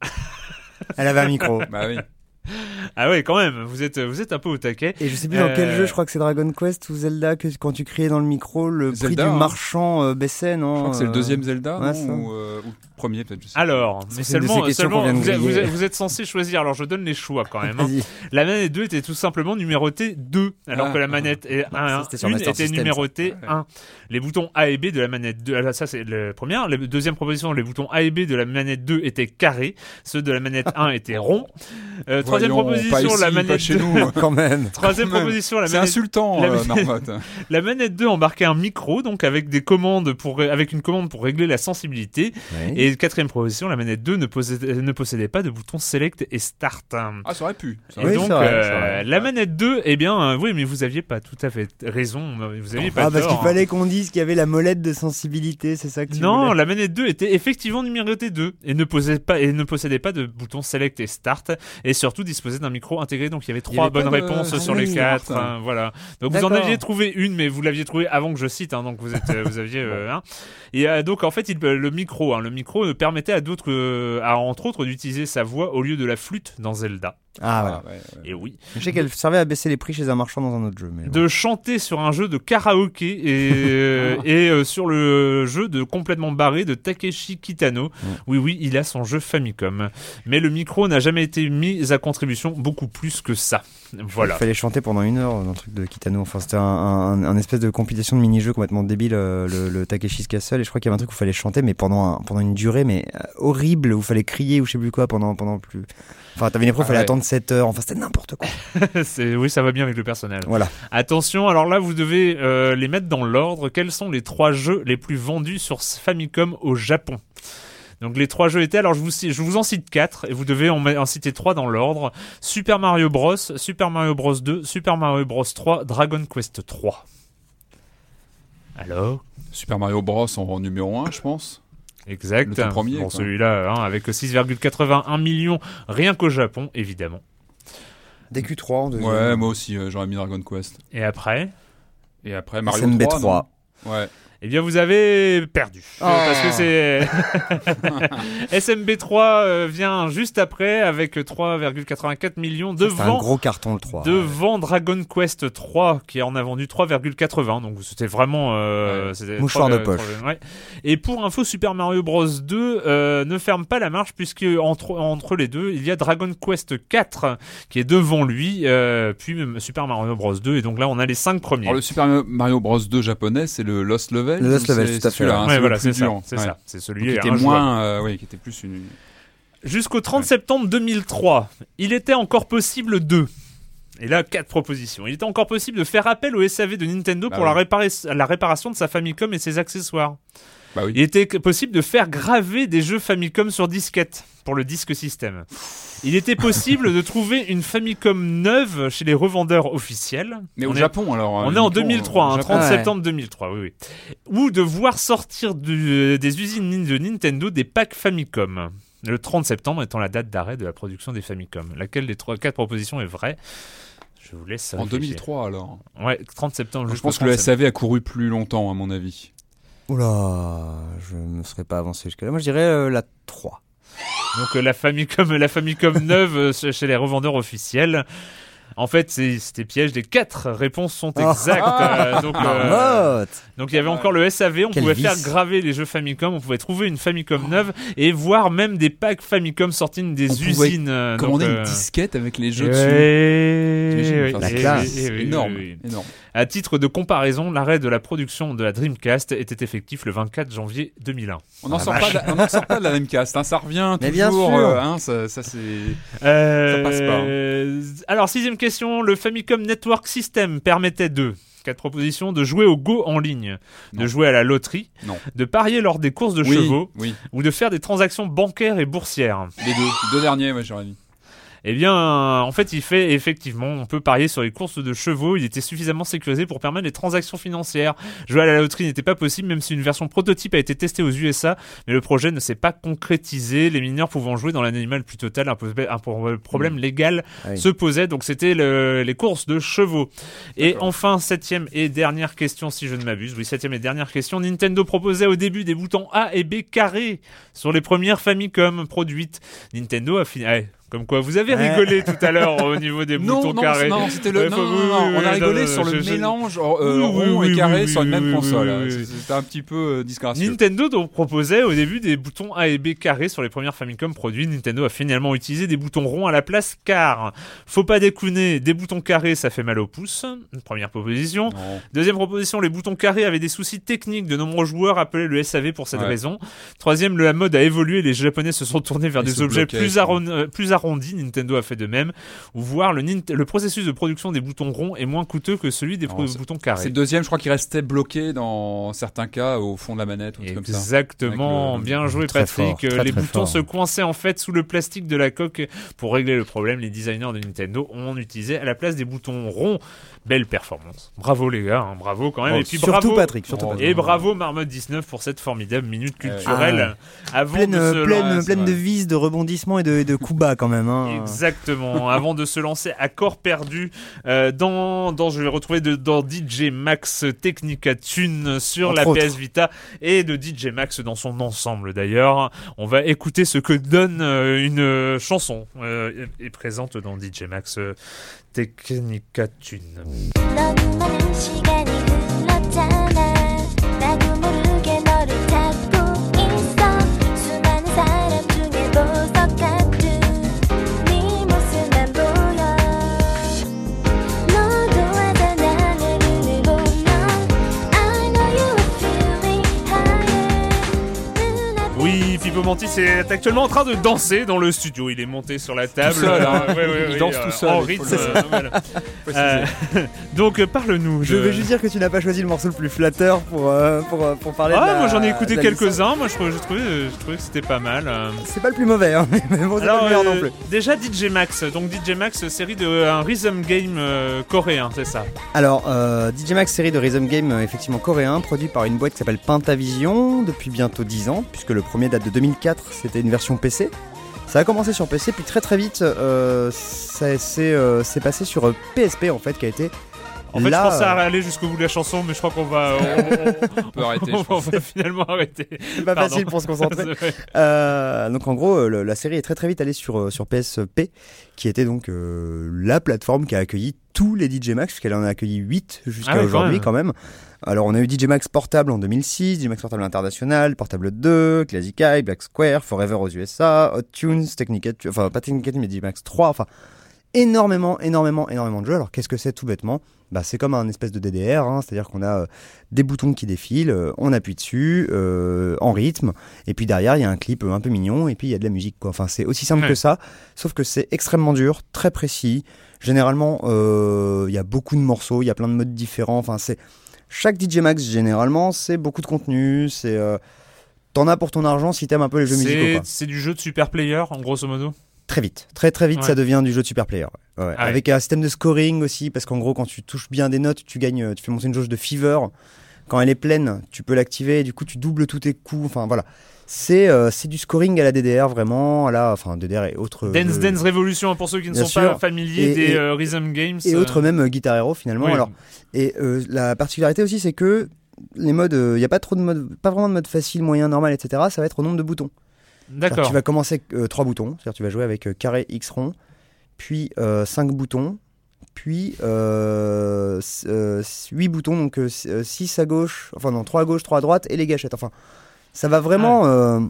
Elle avait un micro. bah oui. Ah ouais, quand même, vous êtes, vous êtes un peu au taquet. Et je sais plus dans quel Euh, jeu, je crois que c'est Dragon Quest ou Zelda, que quand tu criais dans le micro, le prix Zelda, du hein. marchand euh, baissait, non Je crois que c'est le euh, deuxième Zelda, ouais, non ça. ou, euh, ou le premier peut-être. je sais Alors, mais C'est une seulement, seulement vous, êtes, vous êtes- vous êtes censé choisir. Alors, je donne les choix quand même. hein. La manette 2 était tout simplement numérotée 2, alors Ah. que la manette 1 c'était sur Master était System, numérotée ça. Ouais. 1. Les boutons A et B de la manette 2, alors ça c'est la première. La deuxième proposition, les boutons A et B de la manette 2 étaient carrés, ceux de la manette 1 étaient ronds. Euh, troisième proposition, pas ici, la pas manette chez 2. nous. Quand même. Troisième Quand même. proposition, la C'est manette, insultant, la euh, manette- Marmotte. la manette 2 embarquait un micro, donc avec des commandes pour, avec une commande pour régler la sensibilité. Et quatrième proposition, la manette 2 ne possédait, ne possédait pas de boutons select et start. Ah, ça aurait pu. Ça Et donc, vrai, euh, la manette 2, eh bien, euh, oui, mais vous aviez pas tout à fait raison. Vous aviez pas Ah, parce qu'il hein. fallait qu'on dise qu'il y avait la molette de sensibilité, c'est ça que tu Non, voulais la manette 2 était effectivement numérotée 2 et ne possédait pas et ne possédait pas de boutons select et start et surtout disposait d'un micro intégré donc il y avait trois bonnes réponses sur oui, les quatre hein, voilà donc vous en aviez trouvé une mais vous l'aviez trouvé avant que je cite hein, donc vous êtes euh, vous aviez euh, un. et euh, donc en fait il, le micro hein, le micro euh, permettait à d'autres euh, à entre autres d'utiliser sa voix au lieu de la flûte dans Zelda Ah, voilà. ouais, ouais. et oui Je sais qu'elle servait à baisser les prix chez un marchand dans un autre jeu. Mais de chanter sur un jeu de karaoké et, euh, et euh, sur le jeu de complètement barré de Takeshi Kitano. Oui, oui, il a son jeu Famicom. Mais le micro n'a jamais été mis à contribution beaucoup plus que ça. Voilà. Il fallait chanter pendant une heure dans le truc de Kitano. Enfin, c'était un, un- un espèce de compilation de mini-jeux complètement débile, euh, le, le Takeshi's Castle. Et je crois qu'il y avait un truc où il fallait chanter, mais pendant, un- pendant une durée mais horrible, où il fallait crier ou je sais plus quoi pendant, pendant plus. Enfin, t'avais une épreuve, il Ah fallait ouais. attendre 7 heures. Enfin, c'était n'importe quoi. C'est- oui, ça va bien avec le personnage. Voilà. Attention, alors là, vous devez euh, les mettre dans l'ordre. Quels sont les trois jeux les plus vendus sur Famicom au Japon? Donc les trois jeux étaient, alors je vous, je vous en cite quatre et vous devez en citer trois dans l'ordre. Super Mario Bros, Super Mario Bros 2, Super Mario Bros 3, Dragon Quest 3. Alors? Super Mario Bros en numéro 1, je pense. Exact. Le tout premier, Bon, celui-là, hein, avec 6,81 millions rien qu'au Japon, évidemment. DQ3 en deuxième. Ouais, moi aussi, euh, j'aurais mis Dragon Quest. Et après? Et après Mario SMB3. 3. non? Ouais. Eh bien, vous avez perdu. Oh. Parce que c'est. SMB3 euh, vient juste après avec 3,84 millions C'est un devant. gros carton le 3. Devant Dragon Quest 3 qui en a vendu 3,80 donc c'était vraiment euh, Ouais. c'était Mouchoir 3, de poche. 3, ouais. et pour info Super Mario Bros 2 euh, ne ferme pas la marche puisque entre entre les deux il y a Dragon Quest 4 qui est devant lui euh, puis même Super Mario Bros 2 et donc là on a les cinq premiers Alors le Super Mario Bros 2 japonais, c'est le Lost Level. Le Lost ou Level, c'est- tout à c'est fait, celui-là, hein, ouais, c'est voilà le c'est ça c'est Ouais. ça c'est celui qui était moins, euh, oui, qui était plus une. Jusqu'au 30 Ouais. septembre 2003, il était encore possible de. Et là, quatre propositions. Il était encore possible de faire appel au SAV de Nintendo Bah pour la, oui. réparer- la réparation de sa Famicom et ses accessoires. Bah oui. Il était possible de faire graver des jeux Famicom sur disquette pour le disque système. Il était possible de trouver une Famicom neuve chez les revendeurs officiels. Mais On au est- Japon alors. on euh, est en uniquement, 2003, au hein, Japon. 30 Ouais. septembre 2003, oui, oui. Ou de voir sortir du- des usines de Nintendo des packs Famicom. Le 30 septembre étant la date d'arrêt de la production des Famicom. Laquelle des trois, quatre propositions est vraie? Je vous laisse. En réfléchir. 2003 alors. Ouais, 30 septembre. Je pense que le 30 septembre. SAV a couru plus longtemps à mon avis. Oula, je ne serais pas avancé jusque-là. Moi, je dirais euh, la 3. Donc euh, la Famicom, la Famicom neuve euh, chez les revendeurs officiels. En fait, c'était piège. Les quatre réponses sont Ah. exactes. euh, donc, euh, Donc il y avait encore le SAV, on Quel pouvait vice. faire graver les jeux Famicom, on pouvait trouver une Famicom neuve et voir même des packs Famicom sortis des On usines. Commander donc, une disquette avec les jeux dessus. Enfin, oui, La classe. énorme, énorme. À titre de comparaison, l'arrêt de la production de la Dreamcast était effectif le 24 janvier 2001. On n'en sort, pas de la- on n'en sort pas de la Dreamcast, hein, ça revient Mais bien toujours. sûr. euh, hein, ça, ça, c'est. Euh, passe pas, hein. Alors, sixième question, le Famicom Network System permettait de quatre propositions de jouer au Go en ligne, de jouer à la loterie, Non. de parier lors des courses de oui, chevaux Oui, ou de faire des transactions bancaires et boursières. les deux. Les deux derniers, moi j'aurais dit. Eh bien, en fait, il fait effectivement, on peut parier sur les courses de chevaux. Il était suffisamment sécurisé pour permettre les transactions financières. Jouer à la loterie n'était pas possible, même si une version prototype a été testée aux USA, mais le projet ne s'est pas concrétisé. Les mineurs pouvant jouer dans l'animal plus total, un, pro- problème légal Ah oui. se posait. Donc, c'était le- les courses de chevaux. Et enfin, septième et dernière question, si je ne m'abuse. Oui, septième et dernière question. Nintendo proposait au début des boutons A et B carrés sur les premières Famicom produites. Nintendo a fini. Comme quoi, vous avez Ouais. rigolé tout à l'heure au niveau des Non, boutons non, carrés. non, c'était le. Ouais, non, faut- non, oui, non, oui, on a rigolé non, sur le je- mélange euh, Oui, rond et carré sur une même console. hein. C'était un petit peu euh, disgracieux. Nintendo donc proposait au début des boutons A et B carrés sur les premières Famicom produits. Nintendo a finalement utilisé des boutons ronds à la place car, faut pas déconner, des boutons carrés ça fait mal au pouce. Première proposition. Non. Deuxième proposition, les boutons carrés avaient des soucis techniques. De nombreux joueurs appelaient le SAV pour cette Ouais. raison. Troisième, la mode a évolué. Les Japonais se sont tournés vers Ils des objets plus, arron- euh, plus arrondis. Nintendo a fait de même. Ou voir le, processus de production des boutons ronds est moins coûteux que celui des Non, c'est- boutons C'est carrés. le deuxième, je crois qu'il restait bloqué dans certains cas au fond de la manette ou un truc comme ça. Exactement, bien joué Très Patrick. fort, très, les très boutons fort. se coinçaient en fait sous le plastique de la coque. Pour régler le problème, les designers de Nintendo ont utilisé à la place des boutons ronds. Belle performance. Bravo les gars, hein, bravo quand même. Oh, et puis surtout bravo. Patrick, surtout Oh, Patrick. Et bravo Marmotte 19 pour cette formidable minute Euh, culturelle. Avant pleine, de se pleine, de vis, de rebondissements et de, et de coups bas quand même. Hein. Exactement. Avant de se lancer à corps perdu euh, dans, dans, je vais retrouver de, dans DJ Max Technica Tune sur Entre la autres. PS Vita et de DJ Max dans son ensemble d'ailleurs. On va écouter ce que donne euh, une chanson euh, est présente dans DJ Max euh, Technica Tune. 너무 많은 시간이 흘렀잖아. 나도 Pipo Mantis est actuellement en train de danser dans le studio. Il est monté sur la table. seul, hein. Ouais, ouais, Il ouais, danse euh, tout seul, En rythme. le- euh. Euh, donc, euh, parle-nous. Je veux juste dire que tu n'as pas choisi le morceau le plus flatteur pour, euh, pour, euh, pour parler de Ah, la- moi j'en ai écouté quelques-uns. Moi je trouvais, je trouvais, euh, je trouvais que c'était pas mal. euh. C'est pas le plus mauvais, hein, mais bon, c'est pas Alors, le meilleur euh, non plus. déjà DJ Max. Donc DJ Max, série de euh, un rhythm game euh, coréen, c'est ça? Alors, euh, DJ Max, série de Rhythm Game, euh, effectivement coréen, produit par une boîte qui s'appelle Pentavision depuis bientôt 10 ans, puisque le premier date de 2004, c'était une version PC. Ça a commencé sur PC, puis très très vite, euh, ça s'est euh, c'est passé sur euh, PSP en fait, qui a été En fait, là. je pensais euh, aller jusqu'au bout de la chanson, mais je crois qu'on va, on, On peut arrêter, on- je on pense. va finalement arrêter. c'est pas Pardon. facile pour se concentrer. Euh, donc en gros, euh, le- la série est très très vite allée sur, sur PSP, qui était donc euh, la plateforme qui a accueilli tous les DJ Max, puisqu'elle en a accueilli 8 jusqu'à Ah aujourd'hui quand même. Alors on a eu DJ Max portable en 2006, DJ Max portable international, portable 2, Classic Eye, Black Square, Forever aux USA, Hot Tunes, Technica, enfin pas Technica, mais DJ Max 3, enfin énormément, énormément, énormément de jeux. Alors qu'est-ce que c'est tout bêtement? Bah, C'est comme un espèce de DDR, hein, c'est-à-dire qu'on a euh, des boutons qui défilent, euh, on appuie dessus euh, en rythme, et puis derrière il y a un clip un peu mignon, et puis il y a de la musique. Quoi. Enfin, c'est aussi simple Ouais. que ça, sauf que c'est extrêmement dur, très précis. Généralement, il y a beaucoup de morceaux, il y a plein de modes différents. Enfin, c'est chaque DJ Max généralement, c'est beaucoup de contenu, c'est T'en as pour ton argent si t'aimes un peu les jeux musicaux. C'est du jeu de super player, en grosso modo? Très vite, très très vite, Ouais. ça devient du jeu de super player. ouais. Ouais. Ah. Avec un système de scoring aussi, parce qu'en gros, quand tu touches bien des notes, tu gagnes, tu fais monter une jauge de fever. Quand elle est pleine, tu peux l'activer, et du coup, tu doubles tous tes coups. Enfin voilà, c'est euh, c'est du scoring à la DDR vraiment, à la, enfin DDR et autres. Dance jeux- Dance Revolution, pour ceux qui ne sont pas familiers Et- des et- euh, rhythm games. et euh, autres même euh, Guitar Hero finalement. oui. Alors et euh, la particularité aussi, c'est que les modes, il n'y a pas trop de mode, pas vraiment de mode facile, moyen, normal, etc. Ça va être au nombre de boutons. D'accord. Tu vas commencer avec 3 boutons, c'est-à-dire tu vas jouer avec euh, carré X rond, puis 5 boutons, puis 8 boutons, donc 6 à gauche, enfin non, 3 à gauche, 3 à droite, et les gâchettes. Enfin, ça va vraiment. Ah. euh,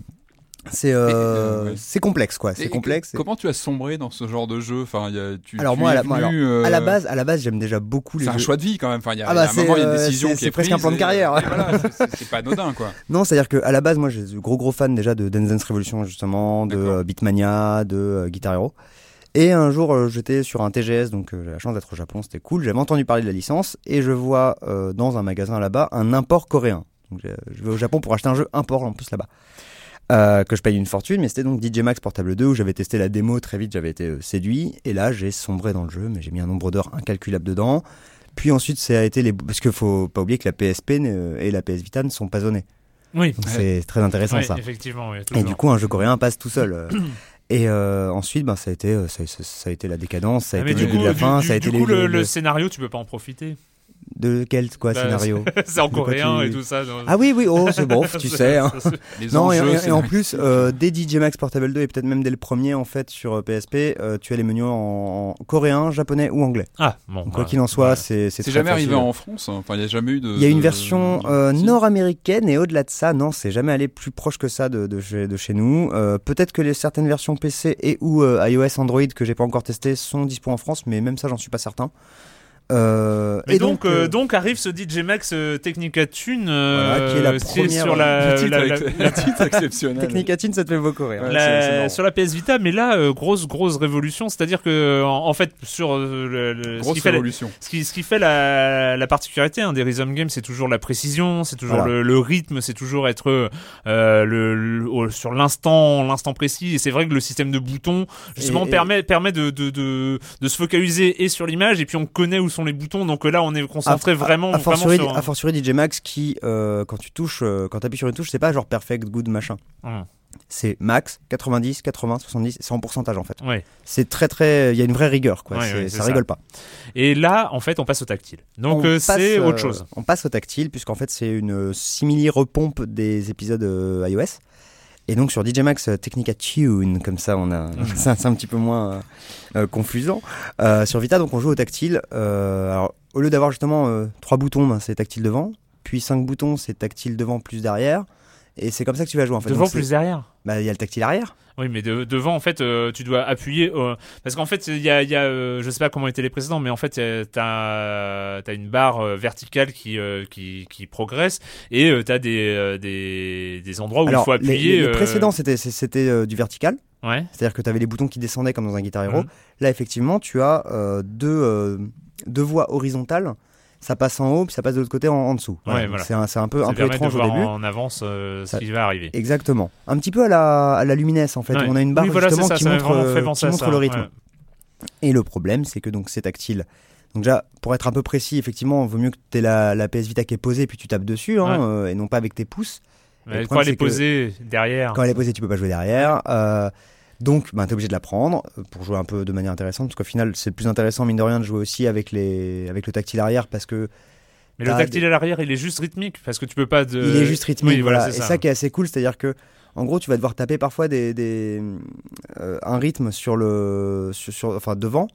C'est euh, euh, ouais. c'est complexe quoi, c'est complexe. Comment tu as sombré dans ce genre de jeu? Enfin, il y a- tu, Alors tu moi, à la, moi, venu, alors, euh, à la base, à la base, j'aime déjà beaucoup les c'est un choix de vie quand même. Enfin, il y a, Ah il y a bah, un moment, il y a une c'est, euh, décision c'est- qui c'est est presque un plan de carrière. voilà, c'est- c'est c'est pas anodin quoi. Non, c'est-à-dire que à la base, moi, j'ai gros gros fan déjà de Dance Dance Revolution justement, de euh, Beatmania, de Guitar Hero. Et un jour, j'étais sur un TGS, donc j'ai la chance d'être au Japon, c'était cool. J'avais entendu parler de la licence et je vois dans un magasin là-bas un import coréen. Donc je vais au Japon pour acheter un jeu import en plus là-bas. Euh, que je paye une fortune, mais c'était donc DJ Max Portable 2 où j'avais testé la démo très vite, j'avais été euh, séduit. Et là, j'ai sombré dans le jeu, mais j'ai mis un nombre d'heures incalculable dedans. Puis ensuite, ça a été les. Parce qu'il faut pas oublier que la PSP et la PS Vita ne sont pas zonées. Oui, c'est très intéressant ça. effectivement. oui, Et du coup, un jeu coréen passe tout seul. euh. Et euh, ensuite, ben, ça, a été, ça, ça- ça a été la décadence, ça a Ah, été le du début coup, de la du- fin, du- ça a du été coup, les, le, les- le scénario, tu peux pas en profiter. De quel quoi, Bah, scénario c'est en coréen tu- et tout ça. Ah oui, oui, oh, c'est bon, tu sais. hein. Les Non, et, enjeux, et- et c'est- en plus, euh, dès DJ Max Portable 2 et peut-être même dès le premier en fait sur euh, PSP, euh, tu as les menus en, en coréen, japonais ou anglais. Ah, bon. Donc, quoi bah, qu'il en soit, ouais. c'est c'est jamais arrivé en France. Enfin, il n'y a jamais eu de. Il y a une version euh, nord-américaine et au-delà de ça, non, c'est jamais allé plus proche que ça de, de, chez, de chez nous. Euh, Peut-être que les certaines versions PC et ou euh, iOS, Android que j'ai pas encore testé sont dispo en France, mais même ça, j'en suis pas certain. Euh, et donc, euh, euh, donc arrive ce DJ Max euh, Technica Tune, Voilà, qui est la première- sur la, titre, la- la- le titre exceptionnel. Technicatine, ça te fait beaucoup rire. Ouais, la- sur la PS Vita, mais là, euh, grosse grosse révolution, c'est-à-dire que en, en fait sur euh, le, le- ce Grosse qui fait la, révolution. ce qui, ce qui fait la, la particularité hein, des rhythm games, c'est toujours la précision, c'est toujours Voilà. le, le rythme, c'est toujours être euh, le, sur l'instant, l'instant précis. Et c'est vrai que le système de boutons justement Et- et- permet permet de, de, de, de se focaliser et sur l'image et puis on connaît où sont les boutons. Donc là, on est concentré vraiment, A vraiment fortiori, sur. a fortiori DJ Max qui, euh, quand tu touches, euh, quand tu appuies sur une touche, c'est pas genre perfect, good, machin. Hum. C'est max, 90, 80, 70, c'est en pourcentage en fait. Ouais. C'est très très, il y a une vraie rigueur quoi. Ouais, ouais, ça ça. rigole pas. Et là, en fait, on passe au tactile. Donc euh, c'est euh, autre chose. On passe au tactile, puisqu'en fait, c'est une euh, simili repompe des épisodes euh, iOS. Et donc sur DJ Max euh, Technica Tune, comme ça, on a, c'est un- petit peu moins euh, euh, confusant. Euh, sur Vita, donc on joue au tactile. Euh, alors, au lieu d'avoir justement trois boutons, ben, c'est tactile devant. Puis cinq boutons, c'est tactile devant plus derrière. Et c'est comme ça que tu vas jouer en fait. Devant Donc, plus derrière. Bah, il y a le tactile arrière. Oui, mais de- devant, en fait, euh, tu dois appuyer. euh, parce qu'en fait, il y a, il y a euh, je sais pas comment étaient les précédents, mais en fait, t'as as une barre verticale qui, qui, qui progresse et euh, t'as des, des, des endroits où Alors, il faut appuyer. les, les précédents, c'était du vertical. Ouais. C'est-à-dire que tu avais les boutons qui descendaient comme dans un Guitar Hero. Mhm. Là, effectivement, tu as deux, deux voies horizontales. Ça passe en haut, puis ça passe de l'autre côté en, en dessous. Ouais, voilà. C'est un, un peu, Ça un peu de étrange au voir début. en avance euh, ce Ça- qui va arriver. Exactement. Un petit peu à la, à la luminesse, en fait. Ouais. On a une barre oui, voilà, c'est justement ça, qui montre, euh, fait qui montre ça, le rythme. ouais. Et le problème, c'est que donc c'est tactile. Donc déjà, pour être un peu précis, effectivement, il vaut mieux que tu aies la, la PS Vita qui est posée, puis tu tapes dessus, hein, euh, et non pas avec tes pouces. Mais le quand elle est que- posée derrière. Quand elle est posée, tu peux pas jouer derrière. Euh, donc, ben, tu es obligé de la prendre euh, pour jouer un peu de manière intéressante. Parce qu'au final, c'est plus intéressant, mine de rien, de jouer aussi avec, les, avec le tactile arrière. Parce que Mais le tactile à l'arrière, il est juste rythmique parce que tu peux pas. De... il est juste rythmique. Oui, voilà, Et ça. ça qui est assez cool, c'est-à-dire que. En gros, tu vas devoir taper parfois des, des, euh, un rythme sur le, sur, sur- enfin devant,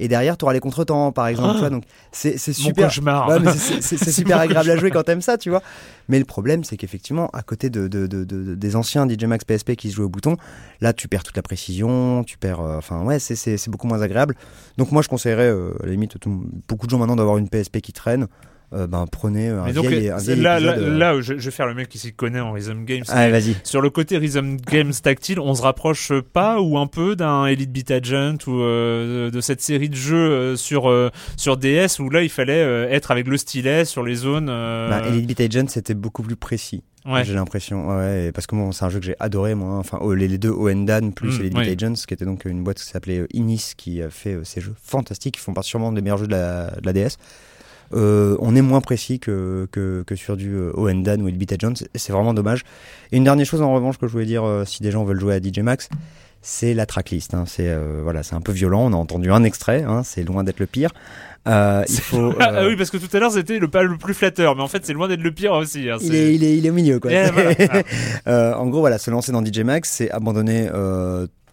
et derrière, tu auras les contretemps, par exemple. Ah. tu vois, donc c'est super. Ouais, c'est- super agréable à jouer quand t'aimes ça, tu vois. Mais le problème, c'est qu'effectivement, à côté de, de- de- de- des anciens DJ Max PSP qui se jouaient au bouton, là, tu perds toute la précision, tu perds. euh, Enfin, ouais, c'est- beaucoup moins agréable. Donc, moi, je conseillerais, euh, à la limite, tout- beaucoup de gens maintenant d'avoir une PSP qui traîne. Euh, ben, prenez un Mais donc, vieil, euh, un vieil là, là, épisode, euh. là, je, je vais faire le mec qui s'y connaît en Rhythm Games. Allez, vas-y. Sur le côté Rhythm Games tactile, on se rapproche pas ou un peu d'un Elite Beat Agent ou euh, de cette série de jeux euh, sur euh, sur DS où là il fallait euh, être avec le stylet sur les zones. euh, Bah, Elite Beat Agent, c'était beaucoup plus précis. ouais. J'ai l'impression, ouais, parce que bon, c'est un jeu que j'ai adoré, moi. hein. Enfin, oh, les, les deux Oendan plus Mm, Elite oui. Beat Agents, qui était donc une boîte qui s'appelait euh, Inis, qui a fait euh, ces jeux fantastiques, qui font partie sûrement des meilleurs jeux de la, de la DS. Euh, on est moins précis que, que, que sur du euh, Oendan ou Elite Beat Agents, et c'est vraiment dommage. Et une dernière chose en revanche que je voulais dire, euh, si des gens veulent jouer à DJ Max, c'est la tracklist. Hein. C'est euh, voilà, c'est un peu violent. On a entendu un extrait. Hein. C'est loin d'être le pire. Euh, il faut. Ah, oui, parce que tout à l'heure c'était le pas le plus flatteur, mais en fait c'est loin d'être le pire aussi. hein, il, est, il, est, il est au milieu quoi. Eh, voilà. Ah. En gros, voilà, se lancer dans DJ Max, c'est abandonner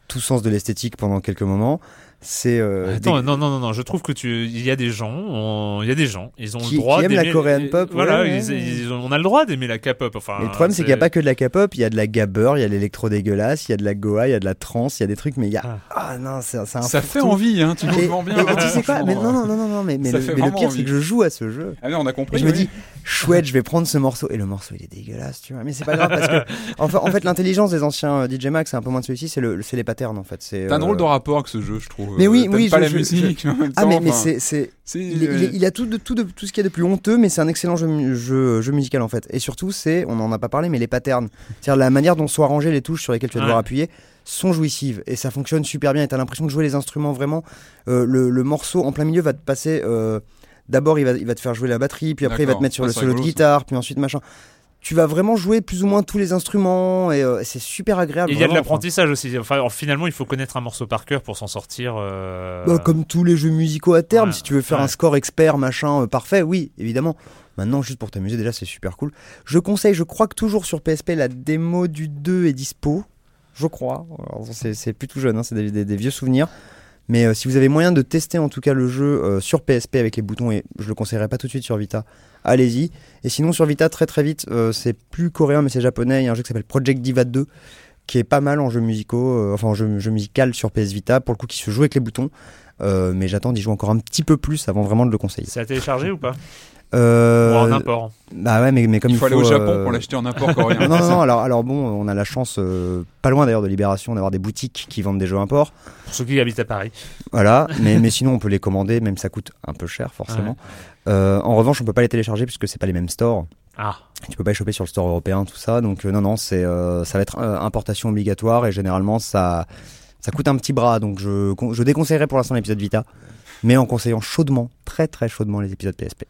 tout sens de l'esthétique pendant quelques moments. C'est euh, Attends, des- non, non, non, non, je trouve que tu, il y a des gens, on- il y a des gens, ils ont Qui- le droit qui aiment la Korean pop, Voilà, ouais, ils- ouais. ils ont- on a le droit d'aimer la K-pop. Enfin, Mais le problème, c'est qu'il n'y a pas que de la K-pop, il y a de la gabber, il y a de l'électro dégueulasse, il y a de la goa, il y a de la trance, il y a des trucs, mais il y a. Ah. Ah, non, c'est un Ça fait envie, hein, tu Et, comprends bien. et- tu sais quoi Mais non, non, non, non, non, mais, mais le, mais pire, c'est que je joue à ce jeu. Ah, mais on a Et compris. je me dis, chouette, je vais prendre ce morceau. Et le morceau, il est dégueulasse, tu vois. Mais c'est pas grave parce que, en fait, l'intelligence des anciens euh, DJ Max, c'est un peu moins de celui-ci, c'est le, c'est les patterns, en fait. C'est, T'as un euh, drôle de rapport avec ce jeu, je trouve. Mais oui, oui, pas je- la je- musique. mais en même Ah, temps, mais, mais enfin, c'est, il, est- il a tout, de, tout, de, tout ce qu'il y a de plus honteux, mais c'est un excellent jeu, jeu, jeu musical en fait. Et surtout, c'est, on en a pas parlé, mais les patterns. C'est-à-dire la manière dont sont arrangées les touches sur lesquelles tu vas devoir Ouais. appuyer sont jouissives. Et ça fonctionne super bien. Et t'as l'impression de jouer les instruments vraiment. Euh, le, le morceau en plein milieu va te passer. euh, D'abord, il va, il va te faire jouer la batterie, puis après, il va te mettre sur Ah, le solo de ça. guitare, puis ensuite machin. Tu vas vraiment jouer plus ou moins tous les instruments et euh, c'est super agréable. Il y a de l'apprentissage aussi. Enfin, alors, finalement, il faut connaître un morceau par cœur pour s'en sortir. euh, Bah, comme tous les jeux musicaux à terme, Ouais, si tu veux faire ouais. un score expert, machin, euh, parfait, oui, évidemment. Maintenant, juste pour t'amuser, déjà, c'est super cool. Je conseille, je crois que toujours sur PSP, la démo du 2 est dispo. Je crois. C'est c'est plus tout jeune, hein, c'est des, des- des vieux souvenirs. Mais euh, si vous avez moyen de tester en tout cas le jeu euh, sur PSP avec les boutons, et je le conseillerais pas tout de suite sur Vita, allez-y. Et sinon, sur Vita, très très vite, euh, c'est plus coréen, mais c'est japonais. Il y a un jeu qui s'appelle Project Diva 2 qui est pas mal en jeu musicaux, enfin en jeu, musical sur PS Vita, pour le coup qui se joue avec les boutons. Mais j'attends d'y jouer encore un petit peu plus avant vraiment de le conseiller. C'est à télécharger ou pas? Euh, Ou en import Bah ouais, mais, mais comme Il il faut aller au Japon euh, pour l'acheter en import coréen. non, non, non, alors, alors bon, on a la chance, euh, pas loin d'ailleurs de Libération, d'avoir des boutiques qui vendent des jeux import. Pour ceux qui habitent à Paris. Voilà, mais, mais sinon on peut les commander, même ça coûte un peu cher forcément. Euh, en revanche, on peut pas les télécharger puisque c'est pas les mêmes stores. Ah, Tu peux pas les choper sur le store européen, tout ça. Donc euh, non, non, c'est euh, ça va être euh, importation obligatoire et généralement ça ça coûte un petit bras. Donc je je déconseillerais pour l'instant l'épisode Vita, mais en conseillant chaudement, très très chaudement les épisodes PSP.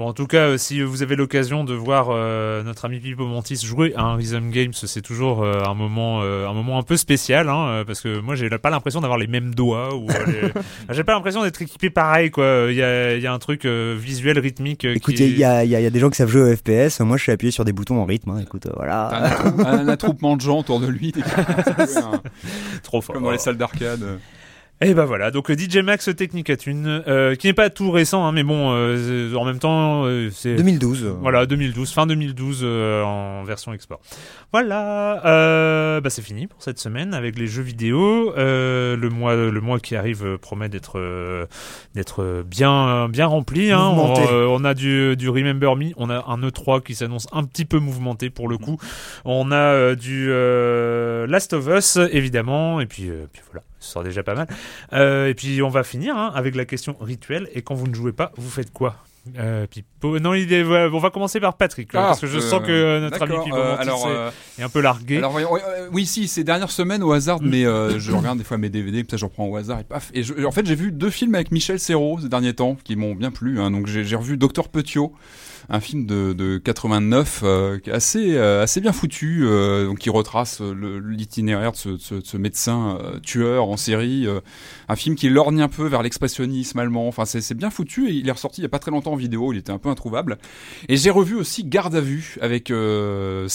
Bon, en tout cas, euh, si vous avez l'occasion de voir euh, notre ami Pipo Montis jouer à un Rhythm Games, c'est toujours euh, un moment, euh, un moment un peu spécial, hein, parce que moi, j'ai pas l'impression d'avoir les mêmes doigts ou euh, les- j'ai pas l'impression d'être équipé pareil, quoi. Il y a, il y a un truc euh, visuel, rythmique. euh, Écoute, qui il y, a- il y a- il y a des gens qui savent jouer au FPS. Moi, je suis appuyé sur des boutons en rythme. hein. Écoute, euh, voilà. Un, attrou- un attroupement de gens autour de lui, un- trop fort. comme dans les salles d'arcade. Et bah voilà, donc euh, DJ Max Technicatune, euh, qui n'est pas tout récent, hein, mais bon, euh, en même temps, euh, c'est 2012. euh, Voilà, 2012, fin 2012 euh, en version export. Voilà, euh, bah c'est fini pour cette semaine avec les jeux vidéo. Euh, le mois, le mois qui arrive promet d'être euh, d'être bien bien rempli. Hein. On, Mouvementé. on a du, du Remember Me, on a un E3 qui s'annonce un petit peu mouvementé pour le coup. On a du euh, Last of Us évidemment, et puis euh, puis voilà. Ce sera déjà pas mal. Euh, et puis on va finir hein, avec la question rituelle. Et quand vous ne jouez pas, vous faites quoi? Euh, Non, on va commencer par Patrick, là, Ah, parce que je euh, sens que euh, notre ami Pipo euh, alors, est, euh, est un peu largué. Alors euh, oui, si, ces dernières semaines au hasard, Mm. mais je regarde des fois mes DVD, peut-être j'en prends au hasard et paf. Et je- en fait, j'ai vu deux films avec Michel Serrault ces derniers temps qui m'ont bien plu. hein. Donc j'ai revu Docteur Petiot, un film de, de 89 euh, qui assez euh, assez bien foutu, euh, donc qui retrace l'itinéraire de ce, de ce- de ce médecin tueur en série. un film qui lorgne un peu vers l'expressionnisme allemand. Enfin, c'est c'est bien foutu et il est ressorti il y a pas très longtemps en vidéo. Il était un peu introuvable. Et j'ai revu aussi Garde à vue avec euh,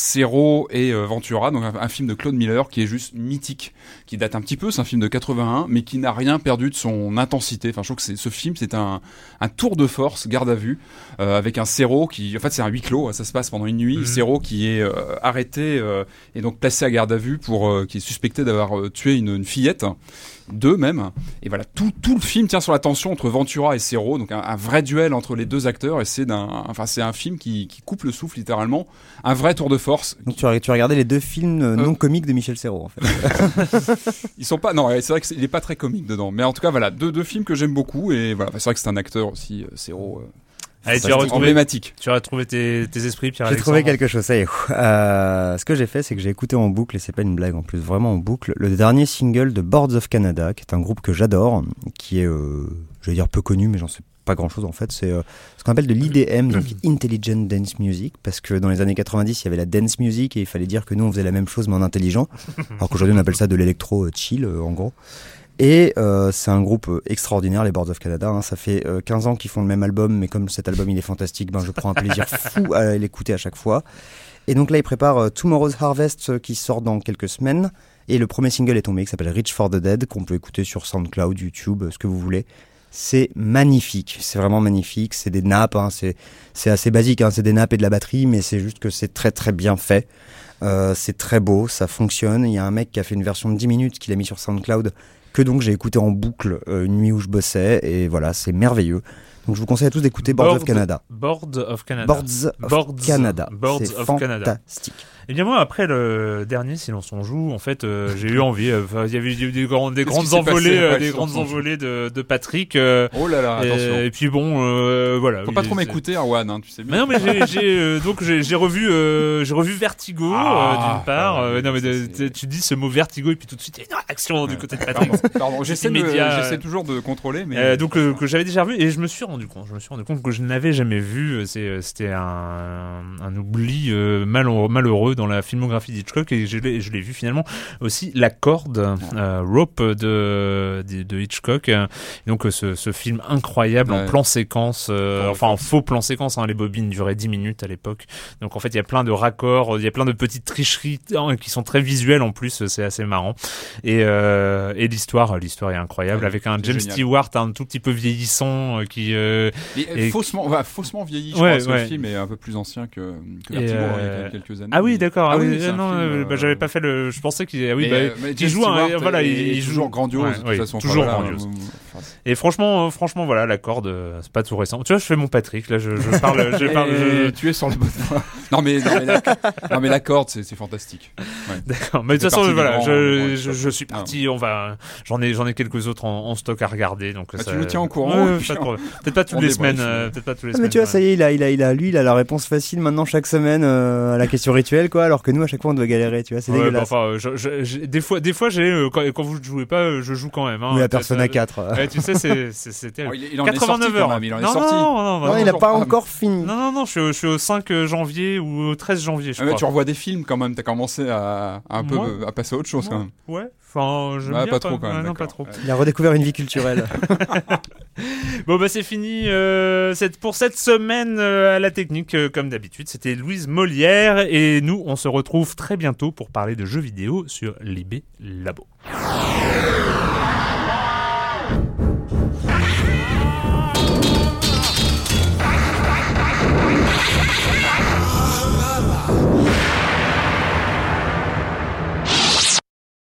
et euh, Ventura, donc un, un film de Claude Miller qui est juste mythique, qui date un petit peu, c'est un film de 81, mais qui n'a rien perdu de son intensité. Enfin, je trouve que ce film, c'est un, un tour de force, Garde à vue, euh, avec un Serrault qui, en fait, c'est un huis clos, ça se passe pendant une nuit. Serrault qui est euh, arrêté et donc placé à garde à vue pour, qui est suspecté d'avoir tué une, une fillette deux même. Et voilà, tout, tout le film tient sur la tension entre Ventura et Serrault, donc un, un vrai duel entre les deux acteurs. Et c'est d'un, enfin c'est un film qui, qui coupe le souffle littéralement, un vrai tour de force. Donc tu as, tu as regardé les deux films euh, non comiques de Michel Serrault en fait. Ils sont pas, non, c'est vrai qu'il est pas très comique dedans, mais en tout cas voilà, deux, deux films que j'aime beaucoup et voilà, c'est vrai que c'est un acteur aussi, euh, Serrault, euh, Allez, tu as, retrouvé, emblématique. tu as retrouvé tes, tes esprits, Pierre J'ai trouvé quelque chose. Ça y est. Euh, ce que j'ai fait, c'est que j'ai écouté en boucle, et c'est pas une blague en plus, vraiment en boucle, le dernier single de Boards of Canada, qui est un groupe que j'adore, qui est, euh, je vais dire peu connu, mais j'en sais pas grand chose en fait. C'est euh, ce qu'on appelle de l'IDM, donc Intelligent Dance Music, parce que dans les années 90, il y avait la dance music et il fallait dire que nous on faisait la même chose mais en intelligent, alors qu'aujourd'hui on appelle ça de l'électro chill euh, en gros. Et euh, c'est un groupe euh, extraordinaire, les Boards of Canada. hein. Ça fait euh, 15 ans qu'ils font le même album, mais comme cet album il est fantastique, ben je prends un plaisir fou à l'écouter à chaque fois. Et donc là, ils préparent euh, Tomorrow's Harvest euh, qui sort dans quelques semaines. Et le premier single est tombé qui s'appelle Reach for the Dead, qu'on peut écouter sur SoundCloud, YouTube, ce que vous voulez. C'est magnifique, c'est vraiment magnifique. C'est des nappes, hein, c'est c'est assez basique, hein, c'est des nappes et de la batterie, mais c'est juste que c'est très très bien fait. Euh, c'est très beau, ça fonctionne. Il y a un mec qui a fait une version de 10 minutes qu'il a mis sur SoundCloud, que donc j'ai écouté en boucle euh, une nuit où je bossais, et voilà, c'est merveilleux. Donc je vous conseille à tous d'écouter Boards of Canada. Boards of Canada. Boards of Boards- Canada. Boards of Canada. fantastique. Et bien moi, après le dernier Silence on joue, en fait, euh, j'ai eu envie. euh, enfin, Il y avait eu des, des grandes qui s'est envolées, passé euh, des grandes envolées de, de Patrick. euh, Oh là là, et, attention. et puis bon, euh, voilà. Faut pas trop m'écouter, Erwan, hein, tu sais Mais bien. non, mais j'ai, euh, donc j'ai, revu, euh, j'ai revu Vertigo Ah, euh, d'une part. ah, Euh, non mais tu- dis ce mot Vertigo et puis tout de suite il y a une réaction du Ouais. côté de Patrick. Pardon, pardon. J'essaie, j'essaie euh, toujours de contrôler, mais. Euh, donc euh, que j'avais déjà revu et je me suis rendu compte, je me suis rendu compte que je n'avais jamais vu. euh, C'est, euh, c'était un, un oubli euh, malheureux, dans la filmographie d'Hitchcock et je l'ai, je l'ai vu finalement aussi La Corde, euh, Rope de, de, de Hitchcock. Donc euh, ce, ce film incroyable en plan séquence, euh, enfin en faux plan séquence. Hein, les bobines duraient 10 minutes à l'époque. Donc en fait il y a plein de raccords, il y a plein de petites tricheries qui sont très visuelles en plus. C'est assez marrant. Et, euh, et l'histoire, l'histoire est incroyable Ouais, avec un James génial. Stewart un tout petit peu vieillissant qui et- faussement, faussement vieilli, je Ouais, crois, parce que le film est un peu plus ancien que, que Vertigo, il y a quelques années. ah oui d'accord ah oui, c'est euh, un non film, euh, euh, bah, j'avais pas fait le je pensais qu'il ah oui mais, bah, euh, mais il joue un voilà il, joue toujours grandiose Ouais, de toute oui, façon. toujours Enfin, grandiose euh, et franchement euh, franchement voilà la corde euh, c'est pas tout récent tu vois je fais mon Patrick là je, je parle je parle je- tu es sur bonne voie. non mais non mais la, non, mais la corde c'est fantastique. Ouais. D'accord, mais de toute façon, voilà, je, je, suis parti. On va, j'en ai, j'en ai quelques autres en, en stock à regarder, donc Bah, ça- tu nous tiens au courant, peut-être pas toutes les semaines, euh, mais- peut-être pas toutes les Ah, semaines. mais tu vois, ça y est, il a, il a, lui, il a la réponse facile maintenant chaque semaine euh, à la question rituelle, quoi, alors que nous, à chaque fois, on doit galérer, tu vois, c'est Ouais, bah, dégueulasse. enfin, euh, je- je- j'ai- des fois, des fois, j'ai, euh, quand, quand vous ne jouez pas, euh, je joue quand même. Hein, oui, la Persona ça- 4. Ouais, tu sais, c'est, c'est, c'est Oh, terrible. il, il en est 89 sorti heures. même, il en est non, sorti. non, non, non, Non, non, il n'a pas encore fini. non, non, non, je, suis au- je suis au 5 janvier ou au 13 janvier, je Ah, mais tu revois des films quand même, t'as commencé à, à un peu Moi à passer à autre chose quand même. Ouais, enfin, bien pas trop quand même. ouais, non, pas d'accord. trop. Il a redécouvert une vie culturelle. Bon bah c'est fini euh, cette- pour cette semaine euh, à la technique euh, comme d'habitude. C'était Louise Molière et nous on se retrouve très bientôt pour parler de jeux vidéo sur Libé Labo.